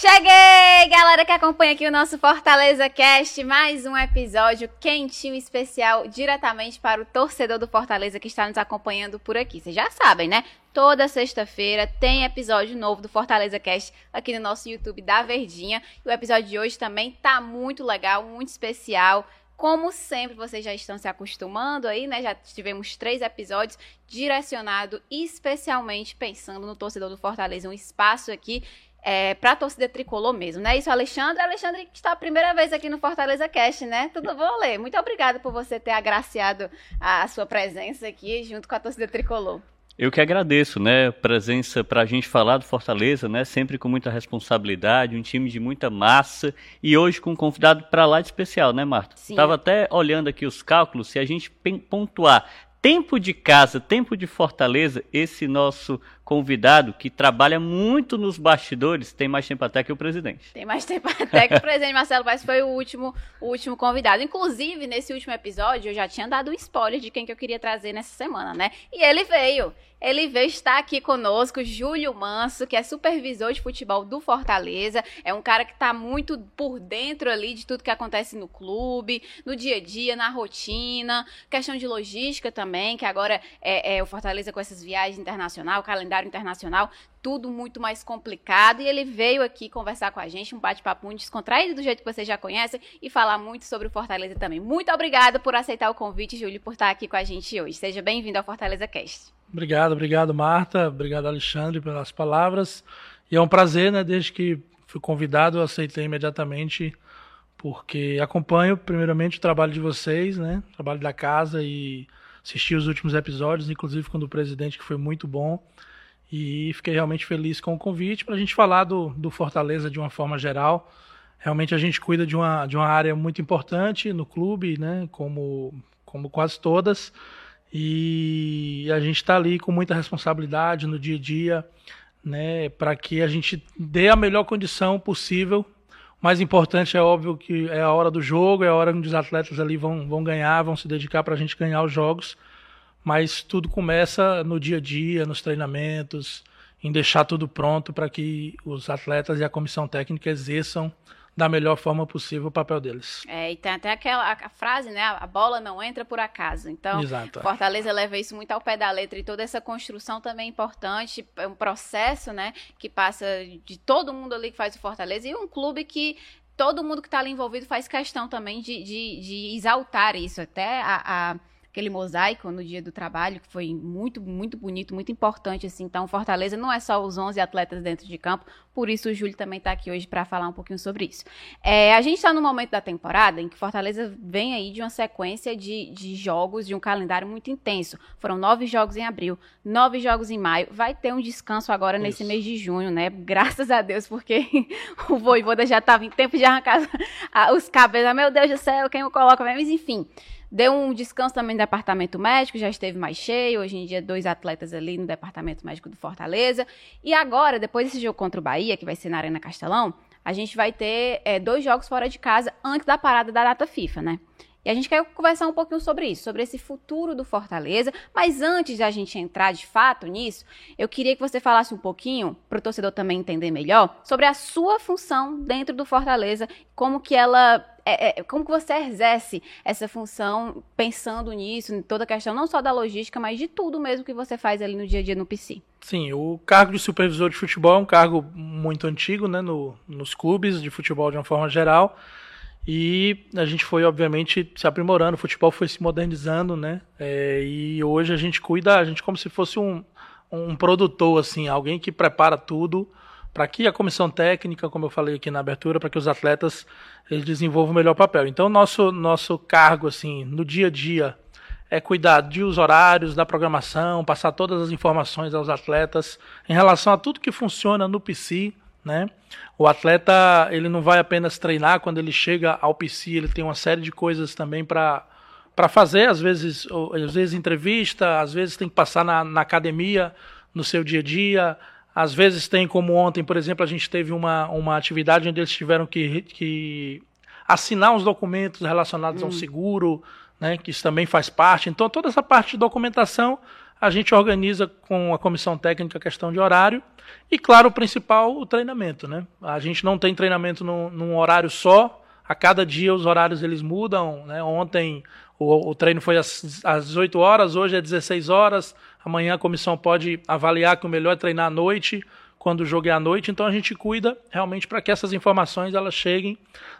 Cheguei, galera que acompanha aqui o nosso Fortaleza Cast, mais um episódio quentinho especial diretamente para o torcedor do Fortaleza que está nos acompanhando por aqui. Vocês já sabem, né? Toda sexta-feira tem episódio novo do Fortaleza Cast aqui no nosso YouTube da Verdinha. E o episódio de hoje também tá muito legal, muito especial. Como sempre, vocês já estão se acostumando aí, né? Já tivemos três episódios direcionados especialmente pensando no torcedor do Fortaleza, um espaço aqui é, para a torcida tricolor mesmo, né? Isso, Alexandre. Alexandre que está a primeira vez aqui no Fortaleza Cast, né? Tudo bom, Lê? Muito obrigada por você ter agraciado a sua presença aqui junto com a torcida tricolor. Eu que agradeço, né? Presença para a gente falar do Fortaleza, né? Sempre com muita responsabilidade, um time de muita massa e hoje com um convidado para lá de especial, né, Marta? Sim. Tava até olhando aqui os cálculos, se a gente pontuar tempo de casa, tempo de Fortaleza, esse nosso convidado que trabalha muito nos bastidores, tem mais tempo até que o presidente. Tem mais tempo até que o presidente Marcelo Paes foi o último, o último convidado. Inclusive, nesse último episódio, eu já tinha dado um spoiler de quem que eu queria trazer nessa semana, né? E ele veio. Ele veio estar aqui conosco, Júlio Manso, que é supervisor de futebol do Fortaleza. É um cara que está muito por dentro ali de tudo que acontece no clube, no dia a dia, na rotina, questão de logística também, que agora é, é o Fortaleza com essas viagens internacionais, o calendário internacional, tudo muito mais complicado. E ele veio aqui conversar com a gente, um bate-papo muito descontraído, do jeito que vocês já conhecem, e falar muito sobre o Fortaleza também. Muito obrigada por aceitar o convite, Júlio, por estar aqui com a gente hoje. Seja bem-vindo ao Fortaleza Cast. Obrigado, obrigado, Marta. Obrigado, Alexandre, pelas palavras. E é um prazer, né? Desde que fui convidado, eu aceitei imediatamente, porque acompanho, primeiramente, o trabalho de vocês, né? O trabalho da casa e assisti os últimos episódios, inclusive com o do presidente, que foi muito bom. E fiquei realmente feliz com o convite para a gente falar do, do Fortaleza de uma forma geral. Realmente a gente cuida de uma, de uma área muito importante no clube, né? Como, como quase todas. E a gente está ali com muita responsabilidade no dia a dia, né, para que a gente dê a melhor condição possível. Mais importante é óbvio que é a hora do jogo, é a hora onde os atletas ali vão, vão ganhar, vão se dedicar para a gente ganhar os jogos. Mas tudo começa no dia a dia, nos treinamentos, em deixar tudo pronto para que os atletas e a comissão técnica exerçam da melhor forma possível o papel deles. É, e tem até aquela a frase, né? A bola não entra por acaso. Então, Exato. Fortaleza leva isso muito ao pé da letra e toda essa construção também é importante. É um processo, né? Que passa de todo mundo ali que faz o Fortaleza e um clube que todo mundo que está ali envolvido faz questão também de, de, de exaltar isso. Até a, a aquele mosaico no dia do trabalho, que foi muito, muito bonito, muito importante, assim. Então, Fortaleza não é só os 11 atletas dentro de campo, por isso o Júlio também está aqui hoje para falar um pouquinho sobre isso. É, a gente está no momento da temporada em que Fortaleza vem aí de uma sequência de, de jogos, de um calendário muito intenso. Foram nove jogos em abril, nove jogos em maio. Vai ter um descanso agora isso. nesse mês de junho, né? Graças a Deus, porque o Voivoda já estava em tempo de arrancar os cabelos. Meu Deus do céu, quem o coloca? Mas enfim, Deu um descanso também no departamento médico, já esteve mais cheio. Hoje em dia, dois atletas ali no departamento médico do Fortaleza. E agora, depois desse jogo contra o Bahia, que vai ser na Arena Castelão, a gente vai ter é, dois jogos fora de casa antes da parada da data FIFA, né? E a gente quer conversar um pouquinho sobre isso, sobre esse futuro do Fortaleza. Mas antes de a gente entrar de fato nisso, eu queria que você falasse um pouquinho, para o torcedor também entender melhor, sobre a sua função dentro do Fortaleza, como que ela é, é, como que você exerce essa função pensando nisso, em toda a questão, não só da logística, mas de tudo mesmo que você faz ali no dia a dia no PC? Sim, o cargo de supervisor de futebol é um cargo muito antigo, né, no, nos clubes de futebol de uma forma geral. E a gente foi, obviamente, se aprimorando, o futebol foi se modernizando, né? É, e hoje a gente cuida, a gente como se fosse um, um produtor, assim, alguém que prepara tudo para que a comissão técnica, como eu falei aqui na abertura, para que os atletas eles desenvolvam o melhor papel. Então, nosso, nosso cargo, assim, no dia a dia, é cuidar dos horários, da programação, passar todas as informações aos atletas em relação a tudo que funciona no PC, né? O atleta ele não vai apenas treinar quando ele chega ao PC, ele tem uma série de coisas também para para fazer, às vezes, às vezes entrevista, às vezes tem que passar na, na academia no seu dia a dia, às vezes tem como ontem, por exemplo, a gente teve uma, uma atividade onde eles tiveram que, que assinar uns documentos relacionados hum. ao seguro, né, que isso também faz parte. Então toda essa parte de documentação a gente organiza com a comissão técnica a questão de horário e, claro, o principal, o treinamento. Né? A gente não tem treinamento num, num horário só, a cada dia os horários eles mudam. Né? Ontem o, o treino foi às, às 18 horas, hoje é 16 horas. Amanhã a comissão pode avaliar que o melhor é treinar à noite, quando o jogo é à noite. Então a gente cuida realmente para que essas informações elas cheguem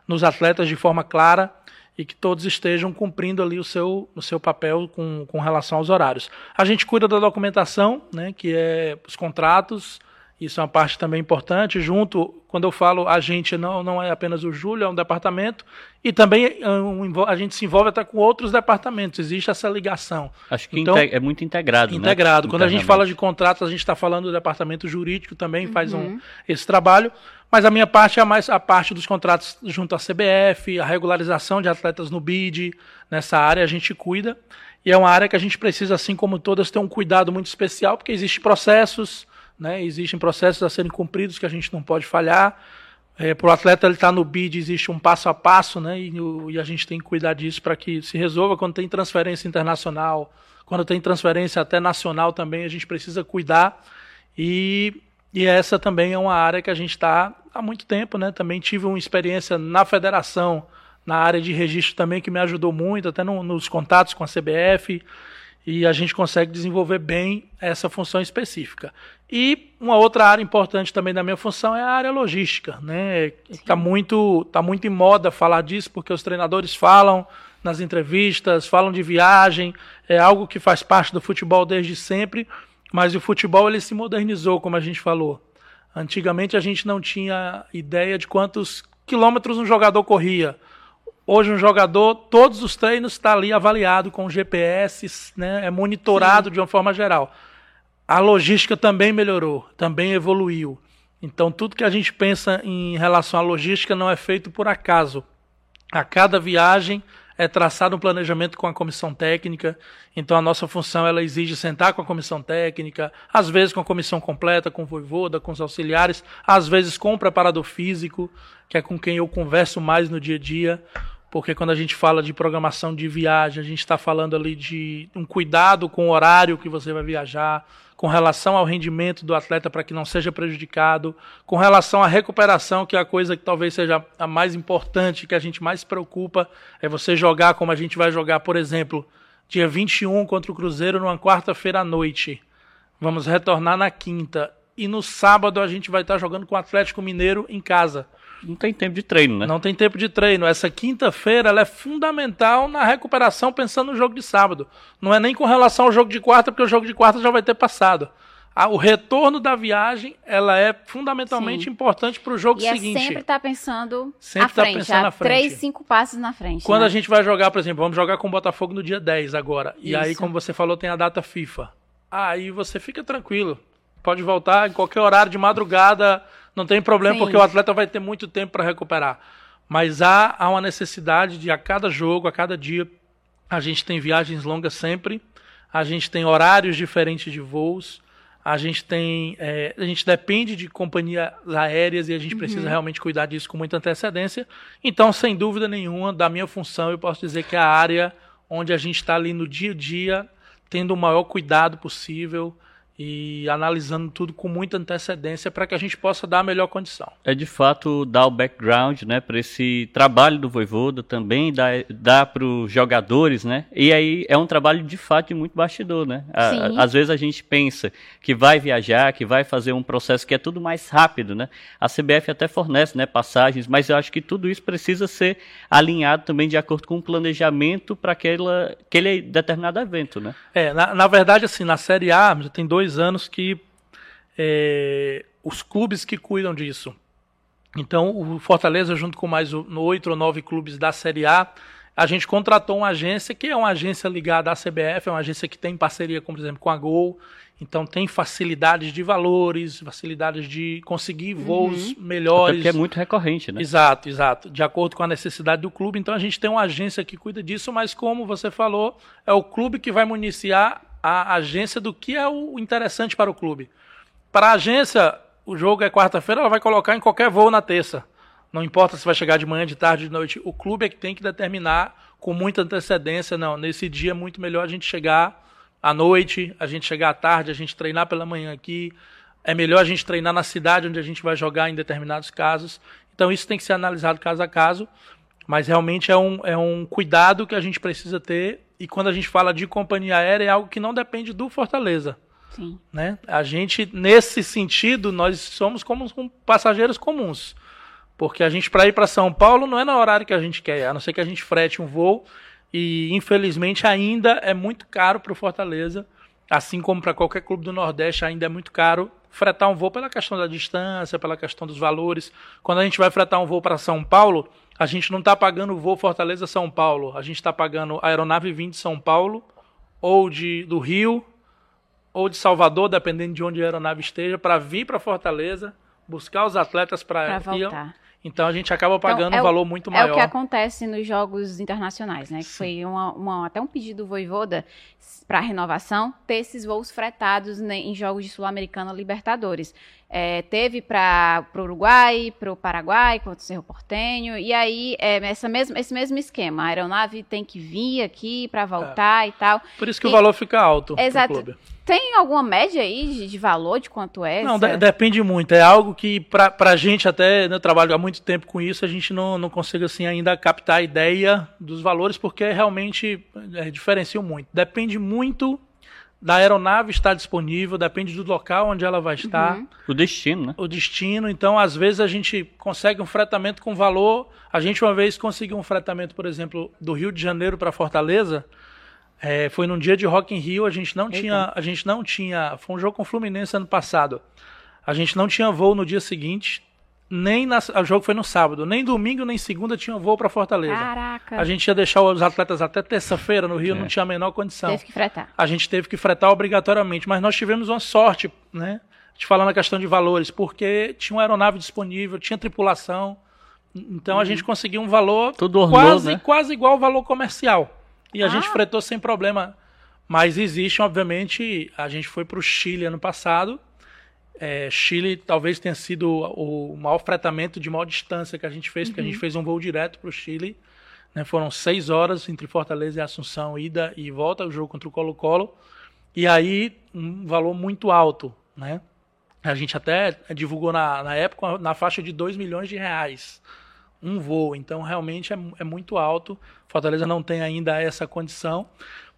nos atletas de forma clara e que todos estejam cumprindo ali o seu, o seu papel com, com relação aos horários. A gente cuida da documentação, né, que é os contratos, isso é uma parte também importante. Junto, quando eu falo a gente, não, não é apenas o Júlio, é um departamento. E também é um, a gente se envolve até com outros departamentos. Existe essa ligação. Acho que então, é muito integrado. Né? Integrado. Né? Quando a gente fala de contratos, a gente está falando do departamento jurídico também, uhum. faz um, esse trabalho. Mas a minha parte é mais a parte dos contratos junto à CBF, a regularização de atletas no BID. Nessa área a gente cuida. E é uma área que a gente precisa, assim como todas, ter um cuidado muito especial, porque existem processos né? Existem processos a serem cumpridos que a gente não pode falhar. É, para o atleta ele estar tá no bid existe um passo a passo, né? E, e a gente tem que cuidar disso para que se resolva quando tem transferência internacional, quando tem transferência até nacional também a gente precisa cuidar e, e essa também é uma área que a gente está há muito tempo, né? Também tive uma experiência na federação, na área de registro também que me ajudou muito, até no, nos contatos com a CBF e a gente consegue desenvolver bem essa função específica. E uma outra área importante também da minha função é a área logística. Né? Está muito, tá muito em moda falar disso, porque os treinadores falam nas entrevistas, falam de viagem, é algo que faz parte do futebol desde sempre, mas o futebol ele se modernizou, como a gente falou. Antigamente a gente não tinha ideia de quantos quilômetros um jogador corria. Hoje um jogador, todos os treinos está ali avaliado com GPS, né, é monitorado Sim. de uma forma geral. A logística também melhorou, também evoluiu. Então tudo que a gente pensa em relação à logística não é feito por acaso. A cada viagem é traçado um planejamento com a comissão técnica. Então a nossa função ela exige sentar com a comissão técnica, às vezes com a comissão completa, com o voivoda, com os auxiliares, às vezes com o preparador físico, que é com quem eu converso mais no dia a dia porque quando a gente fala de programação de viagem, a gente está falando ali de um cuidado com o horário que você vai viajar, com relação ao rendimento do atleta para que não seja prejudicado, com relação à recuperação, que é a coisa que talvez seja a mais importante, que a gente mais preocupa, é você jogar como a gente vai jogar, por exemplo, dia 21 contra o Cruzeiro numa quarta-feira à noite. Vamos retornar na quinta. E no sábado a gente vai estar jogando com o Atlético Mineiro em casa não tem tempo de treino, né? Não tem tempo de treino. Essa quinta-feira ela é fundamental na recuperação pensando no jogo de sábado. Não é nem com relação ao jogo de quarta, porque o jogo de quarta já vai ter passado. o retorno da viagem ela é fundamentalmente Sim. importante para o jogo e é seguinte. É sempre tá pensando sempre à tá frente, pensando à frente. três, cinco passos na frente. Quando né? a gente vai jogar, por exemplo, vamos jogar com o Botafogo no dia 10 agora. Isso. E aí, como você falou, tem a data FIFA. Aí você fica tranquilo. Pode voltar em qualquer horário de madrugada não tem problema, Sim. porque o atleta vai ter muito tempo para recuperar. Mas há, há uma necessidade de, a cada jogo, a cada dia, a gente tem viagens longas sempre, a gente tem horários diferentes de voos, a gente tem. É, a gente depende de companhias aéreas e a gente uhum. precisa realmente cuidar disso com muita antecedência. Então, sem dúvida nenhuma, da minha função, eu posso dizer que a área onde a gente está ali no dia a dia, tendo o maior cuidado possível, e analisando tudo com muita antecedência para que a gente possa dar a melhor condição. É de fato dar o background, né, para esse trabalho do Voivoda também dar, dar para os jogadores, né? E aí é um trabalho de fato de muito bastidor, né? A, às vezes a gente pensa que vai viajar, que vai fazer um processo que é tudo mais rápido, né? A CBF até fornece, né, passagens, mas eu acho que tudo isso precisa ser alinhado também de acordo com o planejamento para aquele determinado evento, né? É, na, na verdade assim, na Série A já tem dois dois anos que é, os clubes que cuidam disso. Então, o Fortaleza, junto com mais oito ou nove clubes da Série A, a gente contratou uma agência que é uma agência ligada à CBF, é uma agência que tem parceria, como, por exemplo, com a Gol. Então, tem facilidades de valores, facilidades de conseguir voos uhum. melhores. Porque é muito recorrente, né? Exato, exato. De acordo com a necessidade do clube. Então, a gente tem uma agência que cuida disso, mas, como você falou, é o clube que vai municiar a agência do que é o interessante para o clube. Para a agência, o jogo é quarta-feira, ela vai colocar em qualquer voo na terça. Não importa se vai chegar de manhã, de tarde, de noite. O clube é que tem que determinar com muita antecedência. Não, nesse dia é muito melhor a gente chegar à noite, a gente chegar à tarde, a gente treinar pela manhã aqui. É melhor a gente treinar na cidade onde a gente vai jogar em determinados casos. Então isso tem que ser analisado caso a caso, mas realmente é um, é um cuidado que a gente precisa ter. E quando a gente fala de companhia aérea, é algo que não depende do Fortaleza. Sim. Né? A gente, nesse sentido, nós somos como passageiros comuns. Porque a gente, para ir para São Paulo, não é no horário que a gente quer, a não ser que a gente frete um voo. E, infelizmente, ainda é muito caro para o Fortaleza, assim como para qualquer clube do Nordeste, ainda é muito caro fretar um voo pela questão da distância, pela questão dos valores. Quando a gente vai fretar um voo para São Paulo, a gente não está pagando o voo Fortaleza-São Paulo, a gente está pagando a aeronave vindo de São Paulo, ou de, do Rio, ou de Salvador, dependendo de onde a aeronave esteja, para vir para Fortaleza, buscar os atletas para voltar. Então a gente acaba então, pagando então, é um valor muito maior. É o que acontece nos jogos internacionais, né? Que foi uma, uma, até um pedido do Voivoda para renovação ter esses voos fretados né, em jogos de Sul-Americana Libertadores. É, teve para o Uruguai, para o Paraguai, contra o Cerro Portenho, e aí é, essa mesma, esse mesmo esquema. A aeronave tem que vir aqui para voltar é. e tal. Por isso que e, o valor fica alto. Exato. Tem alguma média aí de, de valor de quanto é? Não, de, depende muito. É algo que, para a gente, até, né, eu trabalho há muito tempo com isso, a gente não, não consegue assim, ainda captar a ideia dos valores, porque realmente é, diferenciam muito. Depende muito da aeronave estar disponível, depende do local onde ela vai estar. Uhum. O destino, né? O destino. Então, às vezes, a gente consegue um fretamento com valor. A gente, uma vez, conseguiu um fretamento, por exemplo, do Rio de Janeiro para Fortaleza é, foi num dia de Rock in Rio, a gente não Eita. tinha, a gente não tinha, foi um jogo com o Fluminense ano passado. A gente não tinha voo no dia seguinte, nem na, o jogo foi no sábado, nem domingo nem segunda tinha voo para Fortaleza. Caraca. A gente ia deixar os atletas até terça-feira no Rio, é. não tinha a menor condição. Teve que fretar. A gente teve que fretar obrigatoriamente, mas nós tivemos uma sorte, né? De falar na questão de valores, porque tinha uma aeronave disponível, tinha tripulação. Então uhum. a gente conseguiu um valor Tudo quase, né? quase igual ao valor comercial. E a ah. gente fretou sem problema. Mas existe, obviamente, a gente foi para o Chile ano passado. É, Chile talvez tenha sido o maior fretamento de maior distância que a gente fez, uhum. porque a gente uhum. fez um voo direto para o Chile. Né, foram seis horas entre Fortaleza e Assunção, ida e volta, o jogo contra o Colo-Colo. E aí, um valor muito alto. Né? A gente até divulgou na, na época na faixa de 2 milhões de reais um voo. Então, realmente é, é muito alto. Fortaleza não tem ainda essa condição.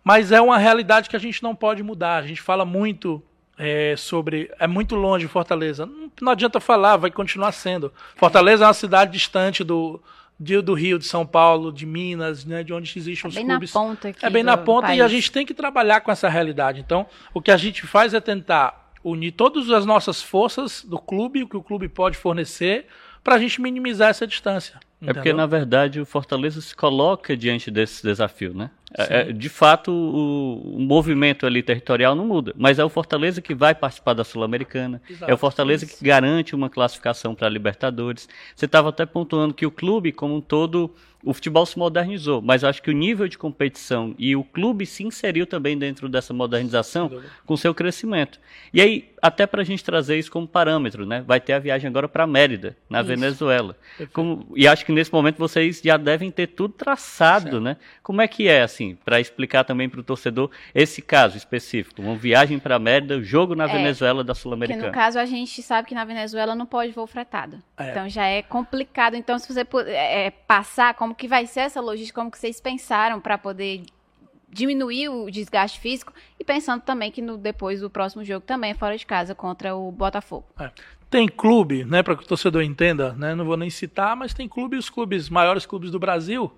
Mas é uma realidade que a gente não pode mudar. A gente fala muito é, sobre. É muito longe Fortaleza. Não, não, adianta falar, vai continuar sendo. Fortaleza é uma cidade distante do, de, do Rio, de São Paulo, de Minas, né, de onde existem é os bem clubes. Na ponta aqui é bem na ponta país. e a gente tem que trabalhar com essa realidade. Então, o que a gente faz é tentar unir todas as nossas forças do clube, o que o clube pode fornecer, para a gente minimizar essa distância. Entendeu? É porque, na verdade, o Fortaleza se coloca diante desse desafio, né? É, é, de fato, o, o, movimento ali territorial não muda, mas é o Fortaleza que vai participar da Sul-Americana, é o Fortaleza isso. que garante uma classificação para a Libertadores. Você estava até pontuando que o clube, como um todo, o futebol se modernizou, mas acho que o nível de competição e o clube se inseriu também dentro dessa modernização com seu crescimento. E aí, até para a gente trazer isso como parâmetro, né? Vai ter a viagem agora para Mérida, na isso. Venezuela. Como, e acho que nesse momento vocês já devem ter tudo traçado, certo. né? Como é que é, assim, para explicar também para o torcedor esse caso específico? Uma viagem para Mérida, jogo na é, Venezuela da Sul-Americana. no caso a gente sabe que na Venezuela não pode voo fretado. É. Então já é complicado. Então se você é, é, passar como que vai ser essa logística, como que vocês pensaram para poder diminuir o desgaste físico e pensando também que no, depois do próximo jogo também é fora de casa contra o Botafogo. É. Tem clube, né, para que o torcedor entenda, né, não vou nem citar, mas tem clube, os clubes, maiores clubes do Brasil,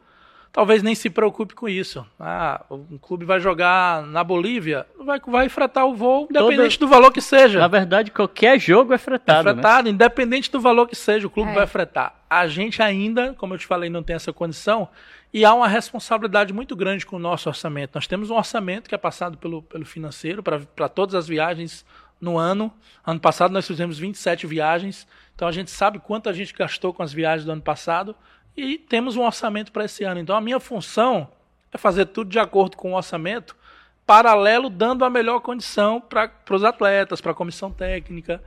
talvez nem se preocupe com isso. Ah, um clube vai jogar na Bolívia, vai, vai fretar o voo, independente Toda... do valor que seja. Na verdade, qualquer jogo é fretado. É fretado, né? independente do valor que seja, o clube é. vai fretar. A gente ainda, como eu te falei, não tem essa condição. E há uma responsabilidade muito grande com o nosso orçamento. Nós temos um orçamento que é passado pelo, pelo financeiro para todas as viagens no ano. Ano passado nós fizemos 27 viagens, então a gente sabe quanto a gente gastou com as viagens do ano passado e temos um orçamento para esse ano. Então a minha função é fazer tudo de acordo com o orçamento paralelo, dando a melhor condição para os atletas, para a comissão técnica.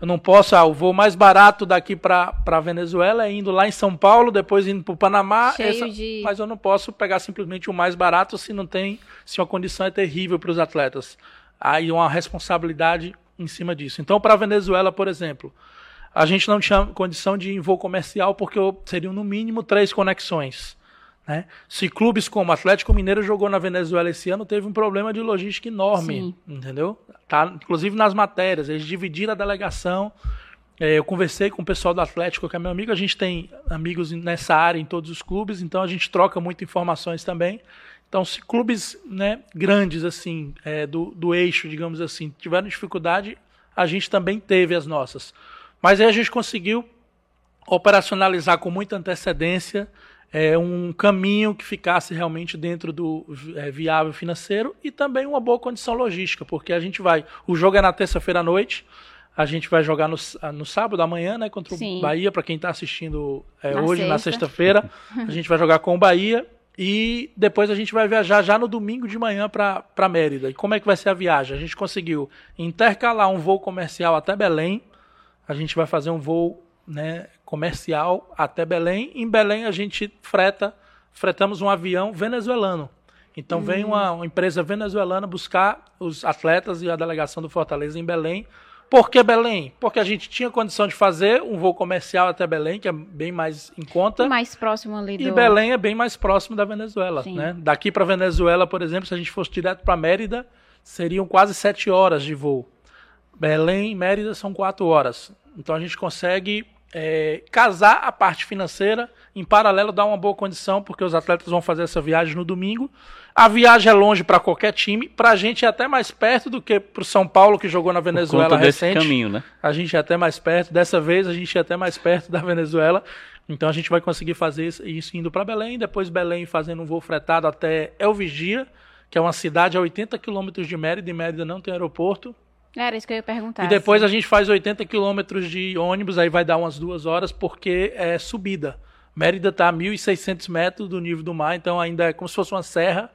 Eu não posso, ah, o voo mais barato daqui para a Venezuela é indo lá em São Paulo, depois indo para o Panamá, essa, de... mas eu não posso pegar simplesmente o mais barato se não tem, se a condição é terrível para os atletas. Aí uma responsabilidade em cima disso. Então, para a Venezuela, por exemplo, a gente não tinha condição de voo comercial porque seriam no mínimo três conexões. Né? Se clubes como Atlético Mineiro jogou na Venezuela esse ano, teve um problema de logística enorme, Sim. entendeu? Tá, inclusive nas matérias, eles dividiram a delegação. É, eu conversei com o pessoal do Atlético, que é meu amigo, a gente tem amigos nessa área em todos os clubes, então a gente troca muitas informações também. Então, se clubes né, grandes assim é, do, do eixo, digamos assim, tiveram dificuldade, a gente também teve as nossas. Mas aí a gente conseguiu operacionalizar com muita antecedência é, um caminho que ficasse realmente dentro do é, viável financeiro e também uma boa condição logística, porque a gente vai. O jogo é na terça-feira à noite, a gente vai jogar no, no sábado amanhã, né, contra Sim. o Bahia, para quem está assistindo é, na hoje, sexta. na sexta-feira. a gente vai jogar com o Bahia e depois a gente vai viajar já no domingo de manhã para Mérida. E como é que vai ser a viagem? A gente conseguiu intercalar um voo comercial até Belém. A gente vai fazer um voo né, comercial até Belém. Em Belém a gente freta, fretamos um avião venezuelano. Então uhum. vem uma, uma, empresa venezuelana buscar os atletas e a delegação do Fortaleza em Belém. Por que Belém? Porque a gente tinha condição de fazer um voo comercial até Belém, que é bem mais em conta. Mais próximo ali do... E Belém é bem mais próximo da Venezuela. Né? Daqui para Venezuela, por exemplo, se a gente fosse direto para Mérida, seriam quase sete horas de voo. Belém e Mérida são quatro horas. Então a gente consegue é, casar a parte financeira, em paralelo dar uma boa condição, porque os atletas vão fazer essa viagem no domingo. A viagem é longe para qualquer time, para a gente é até mais perto do que para o São Paulo, que jogou na Venezuela recente. caminho, né? A gente é até mais perto, dessa vez a gente é até mais perto da Venezuela. Então a gente vai conseguir fazer isso indo para Belém, depois Belém fazendo um voo fretado até El Vigia, que é uma cidade a 80 quilômetros de Mérida, e Mérida não tem aeroporto. Era isso que eu ia perguntar. E depois a gente faz 80 quilômetros de ônibus, aí vai dar umas duas horas, porque é subida. Mérida está a 1.600 metros do nível do mar, então ainda é como se fosse uma serra.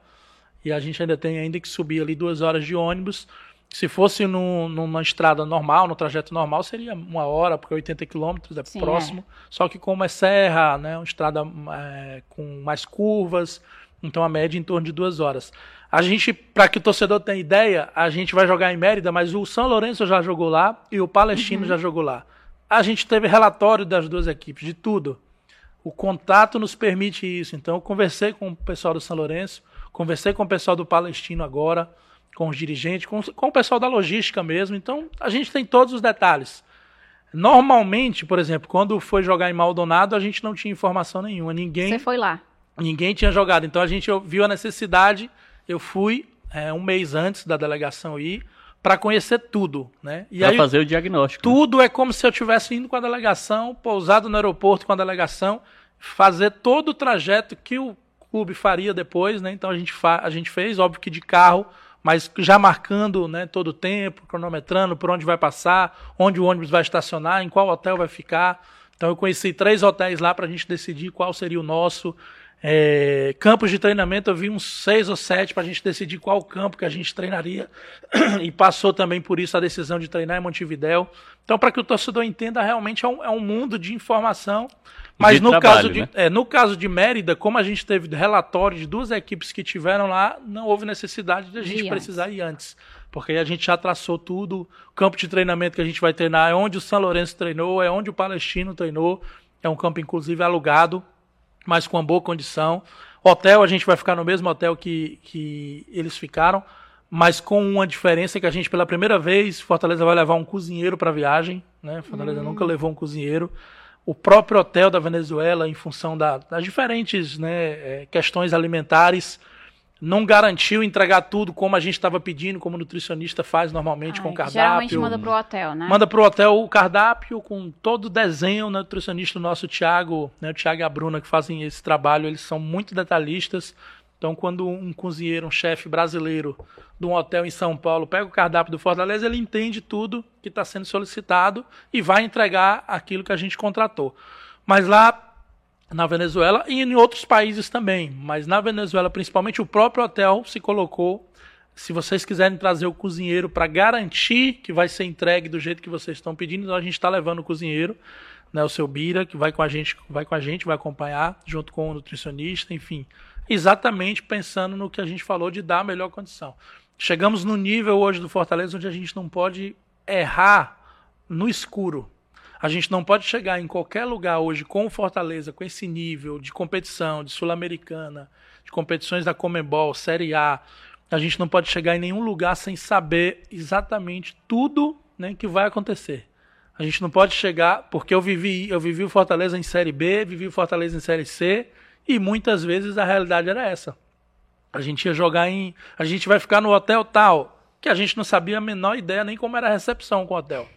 E a gente ainda tem ainda que subir ali duas horas de ônibus. Se fosse numa estrada normal, no trajeto normal, seria uma hora, porque 80 quilômetros é Sim, próximo. É. Só que como é serra, né, uma estrada é, com mais curvas, então a média é em torno de duas horas. A gente, para que o torcedor tenha ideia, a gente vai jogar em Mérida, mas o São Lourenço já jogou lá e o Palestino uhum. já jogou lá. A gente teve relatório das duas equipes, de tudo. O contato nos permite isso. Então, eu conversei com o pessoal do São Lourenço, conversei com o pessoal do Palestino agora, com os dirigentes, com, com o pessoal da logística mesmo. Então, a gente tem todos os detalhes. Normalmente, por exemplo, quando foi jogar em Maldonado, a gente não tinha informação nenhuma. Ninguém. Você foi lá. Ninguém tinha jogado. Então a gente viu a necessidade eu fui é, um mês antes da delegação ir para conhecer tudo, né? E para fazer o diagnóstico. Né? Tudo né? é como se eu tivesse indo com a delegação, pousado no aeroporto com a delegação, fazer todo o trajeto que o clube faria depois, né? Então a gente, a gente fez, óbvio que de carro, mas já marcando né, todo o tempo, cronometrando por onde vai passar, onde o ônibus vai estacionar, em qual hotel vai ficar. Então eu conheci três hotéis lá para a gente decidir qual seria o nosso. É, campos de treinamento, eu vi uns seis ou sete para a gente decidir qual campo que a gente treinaria. E passou também por isso a decisão de treinar em Montevidéu. Então, para que o torcedor entenda, realmente é um, é um mundo de informação. Mas no, trabalho, caso de, né? é, no caso de Mérida, como a gente teve relatório de duas equipes que tiveram lá, não houve necessidade de a gente precisar ir antes. Porque a gente já traçou tudo. O campo de treinamento que a gente vai treinar é onde o São Lourenço treinou, é onde o Palestino treinou. É um campo, inclusive, alugado mas com uma boa condição. Hotel, a gente vai ficar no mesmo hotel que, que eles ficaram, mas com uma diferença que a gente, pela primeira vez, Fortaleza vai levar um cozinheiro para a viagem. Né? Fortaleza hum. nunca levou um cozinheiro. O próprio hotel da Venezuela, em função da, das diferentes né, é, questões alimentares, não garantiu entregar tudo como a gente estava pedindo, como o nutricionista faz normalmente Ai, com o cardápio. Geralmente manda para o hotel, né? Manda para o hotel o cardápio com todo o desenho, né? O nutricionista nosso, Thiago, né? o Thiago e a Bruna, que fazem esse trabalho, eles são muito detalhistas. Então, quando um cozinheiro, um chefe brasileiro de um hotel em São Paulo pega o cardápio do Fortaleza, ele entende tudo que está sendo solicitado e vai entregar aquilo que a gente contratou. Mas lá na Venezuela e em outros países também, mas na Venezuela, principalmente, o próprio hotel se colocou Se vocês quiserem trazer o cozinheiro para garantir que vai ser entregue do jeito que vocês estão pedindo, então a gente está levando o cozinheiro, né, o seu Bira, que vai com a gente, vai com a gente, vai acompanhar junto com o nutricionista, enfim, exatamente pensando no que a gente falou de dar a melhor condição. Chegamos no nível hoje do Fortaleza onde a gente não pode errar no escuro. A gente não pode chegar em qualquer lugar hoje com o Fortaleza, com esse nível de competição, de Sul-Americana, de competições da Comebol, Série A, a gente não pode chegar em nenhum lugar sem saber exatamente tudo né, que vai acontecer. A gente não pode chegar, porque eu vivi, eu vivi o Fortaleza em Série B, vivi o Fortaleza em Série C, e muitas vezes a realidade era essa. A gente ia jogar em. A gente vai ficar no hotel tal, que a gente não sabia a menor ideia nem como era a recepção com o hotel.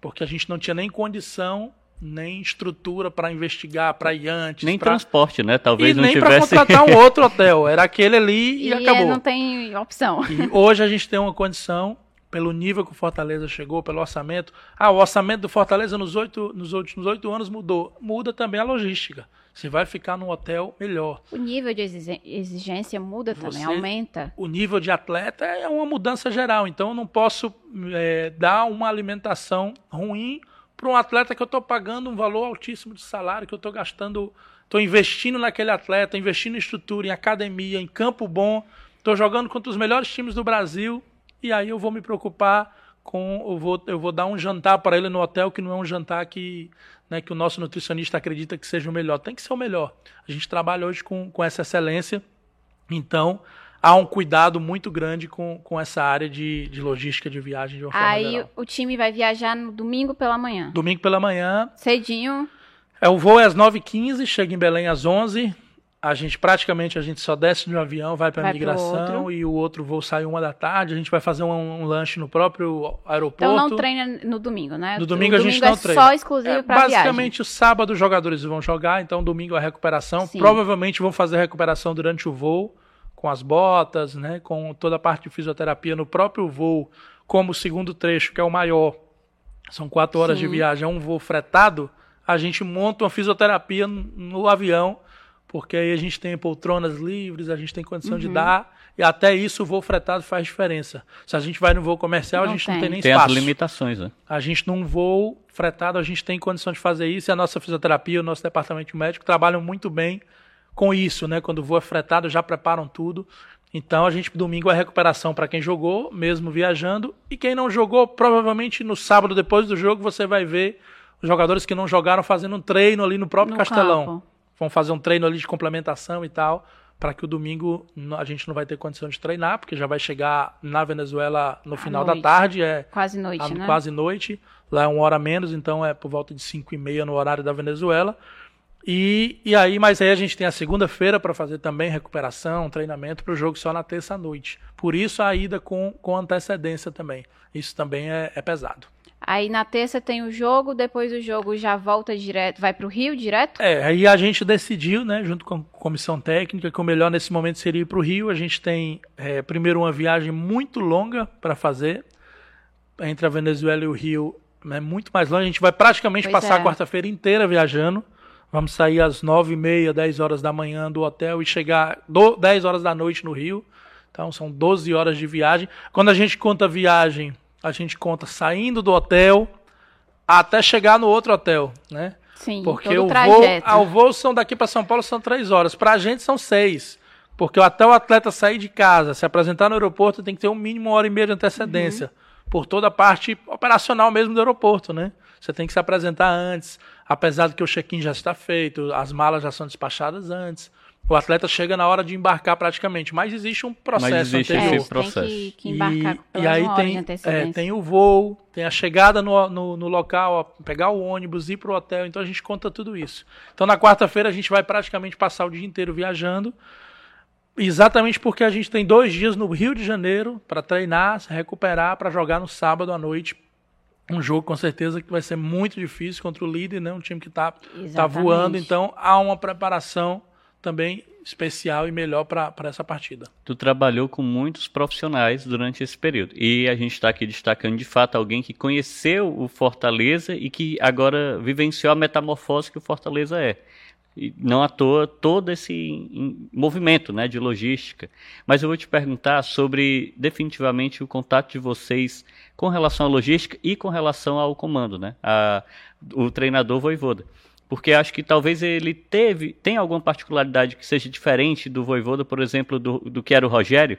Porque a gente não tinha nem condição nem estrutura para investigar, para ir antes. Nem pra... transporte, né? Talvez e não nem tivesse. para contratar um outro hotel. Era aquele ali e, e acabou. não tem opção. E hoje a gente tem uma condição, pelo nível que o Fortaleza chegou, pelo orçamento. Ah, o orçamento do Fortaleza nos, oito, nos últimos oito anos mudou. Muda também a logística. Você vai ficar num hotel melhor. O nível de exigência muda Você, também, aumenta. O nível de atleta é uma mudança geral. Então eu não posso é, dar uma alimentação ruim para um atleta que eu estou pagando um valor altíssimo de salário, que eu estou gastando, estou investindo naquele atleta, investindo em estrutura, em academia, em campo bom, estou jogando contra os melhores times do Brasil, e aí eu vou me preocupar com, eu vou, eu vou dar um jantar para ele no hotel que não é um jantar que, né, que o nosso nutricionista acredita que seja o melhor. Tem que ser o melhor. A gente trabalha hoje com, com essa excelência, então há um cuidado muito grande com, com essa área de, de logística de viagem de uma forma Aí geral. o time vai viajar no domingo pela manhã. Domingo pela manhã. Cedinho. É, o voo é às 9h15, chega em Belém às 11 a gente praticamente a gente só desce no avião, vai para a migração e o outro voo sai uma da tarde. A gente vai fazer um, um, lanche no próprio aeroporto. Então não treina no domingo, né? No domingo a gente não é treina. Só exclusivo é, para Basicamente o sábado os jogadores vão jogar, então domingo a recuperação. Sim. Provavelmente vão fazer a recuperação durante o voo com as botas, né, com toda a parte de fisioterapia no próprio voo, como o segundo trecho, que é o maior, são quatro horas Sim. de viagem, é um voo fretado, a gente monta uma fisioterapia no avião, porque aí a gente tem poltronas livres, a gente tem condição uhum. de dar, e até isso o voo fretado faz diferença. Se a gente vai no voo comercial, não a gente tem. não tem nem tem espaço. Tem as limitações, né? A gente num voo fretado, a gente tem condição de fazer isso, e a nossa fisioterapia, o nosso departamento médico trabalham muito bem com isso, né? Quando o voo é fretado, já preparam tudo. Então a gente domingo é recuperação para quem jogou, mesmo viajando, e quem não jogou, provavelmente no sábado depois do jogo você vai ver os jogadores que não jogaram fazendo um treino ali no próprio no Castelão. Campo. Vão fazer um treino ali de complementação e tal, para que o domingo a gente não vai ter condição de treinar, porque já vai chegar na Venezuela no final da tarde, é quase noite, a, né? Quase noite. Lá é uma hora menos, então é por volta de 5 e meia no horário da Venezuela. E, e aí, mas aí a gente tem a segunda-feira para fazer também recuperação, treinamento para o jogo só na terça-noite. Por isso a ida com, com antecedência também. Isso também é, é pesado. Aí na terça tem o jogo, depois o jogo já volta direto, vai para o Rio direto? É, aí a gente decidiu, né, junto com a comissão técnica, que o melhor nesse momento seria ir para o Rio. A gente tem é, primeiro uma viagem muito longa para fazer entre a Venezuela e o Rio, é muito mais longe. A gente vai praticamente pois passar é. a quarta-feira inteira viajando. Vamos sair às nove e meia, dez horas da manhã do hotel e chegar do, 10 horas da noite no Rio. Então são 12 horas de viagem. Quando a gente conta viagem, a gente conta saindo do hotel até chegar no outro hotel, né? Sim, porque o, voo, ah, o voo são daqui para São Paulo são três horas. Para a gente são seis. Porque até o atleta sair de casa, se apresentar no aeroporto, tem que ter um mínimo uma hora e meia de antecedência. Uhum. Por toda a parte operacional mesmo do aeroporto, né? Você tem que se apresentar antes, apesar de que o check-in já está feito, as malas já são despachadas antes. O atleta chega na hora de embarcar praticamente, mas existe um processo mas existe anterior. Esse processo. Tem que, que embarcar e, e aí tem, é, tem o voo, tem a chegada no, no, no local, pegar o ônibus, ir para o hotel, então a gente conta tudo isso. Então na quarta-feira a gente vai praticamente passar o dia inteiro viajando, exatamente porque a gente tem dois dias no Rio de Janeiro para treinar, se recuperar, para jogar no sábado à noite um jogo com certeza que vai ser muito difícil contra o líder, né? Um time que está tá voando, então há uma preparação também especial e melhor para essa partida. Tu trabalhou com muitos profissionais durante esse período e a gente está aqui destacando de fato alguém que conheceu o Fortaleza e que agora vivenciou a metamorfose que o Fortaleza é. E não à toa todo esse movimento né, de logística. Mas eu vou te perguntar sobre definitivamente o contato de vocês com relação à logística e com relação ao comando, né? A, o treinador Voivoda. Porque acho que talvez ele teve, tem alguma particularidade que seja diferente do Voivoda, por exemplo, do, do que era o Rogério,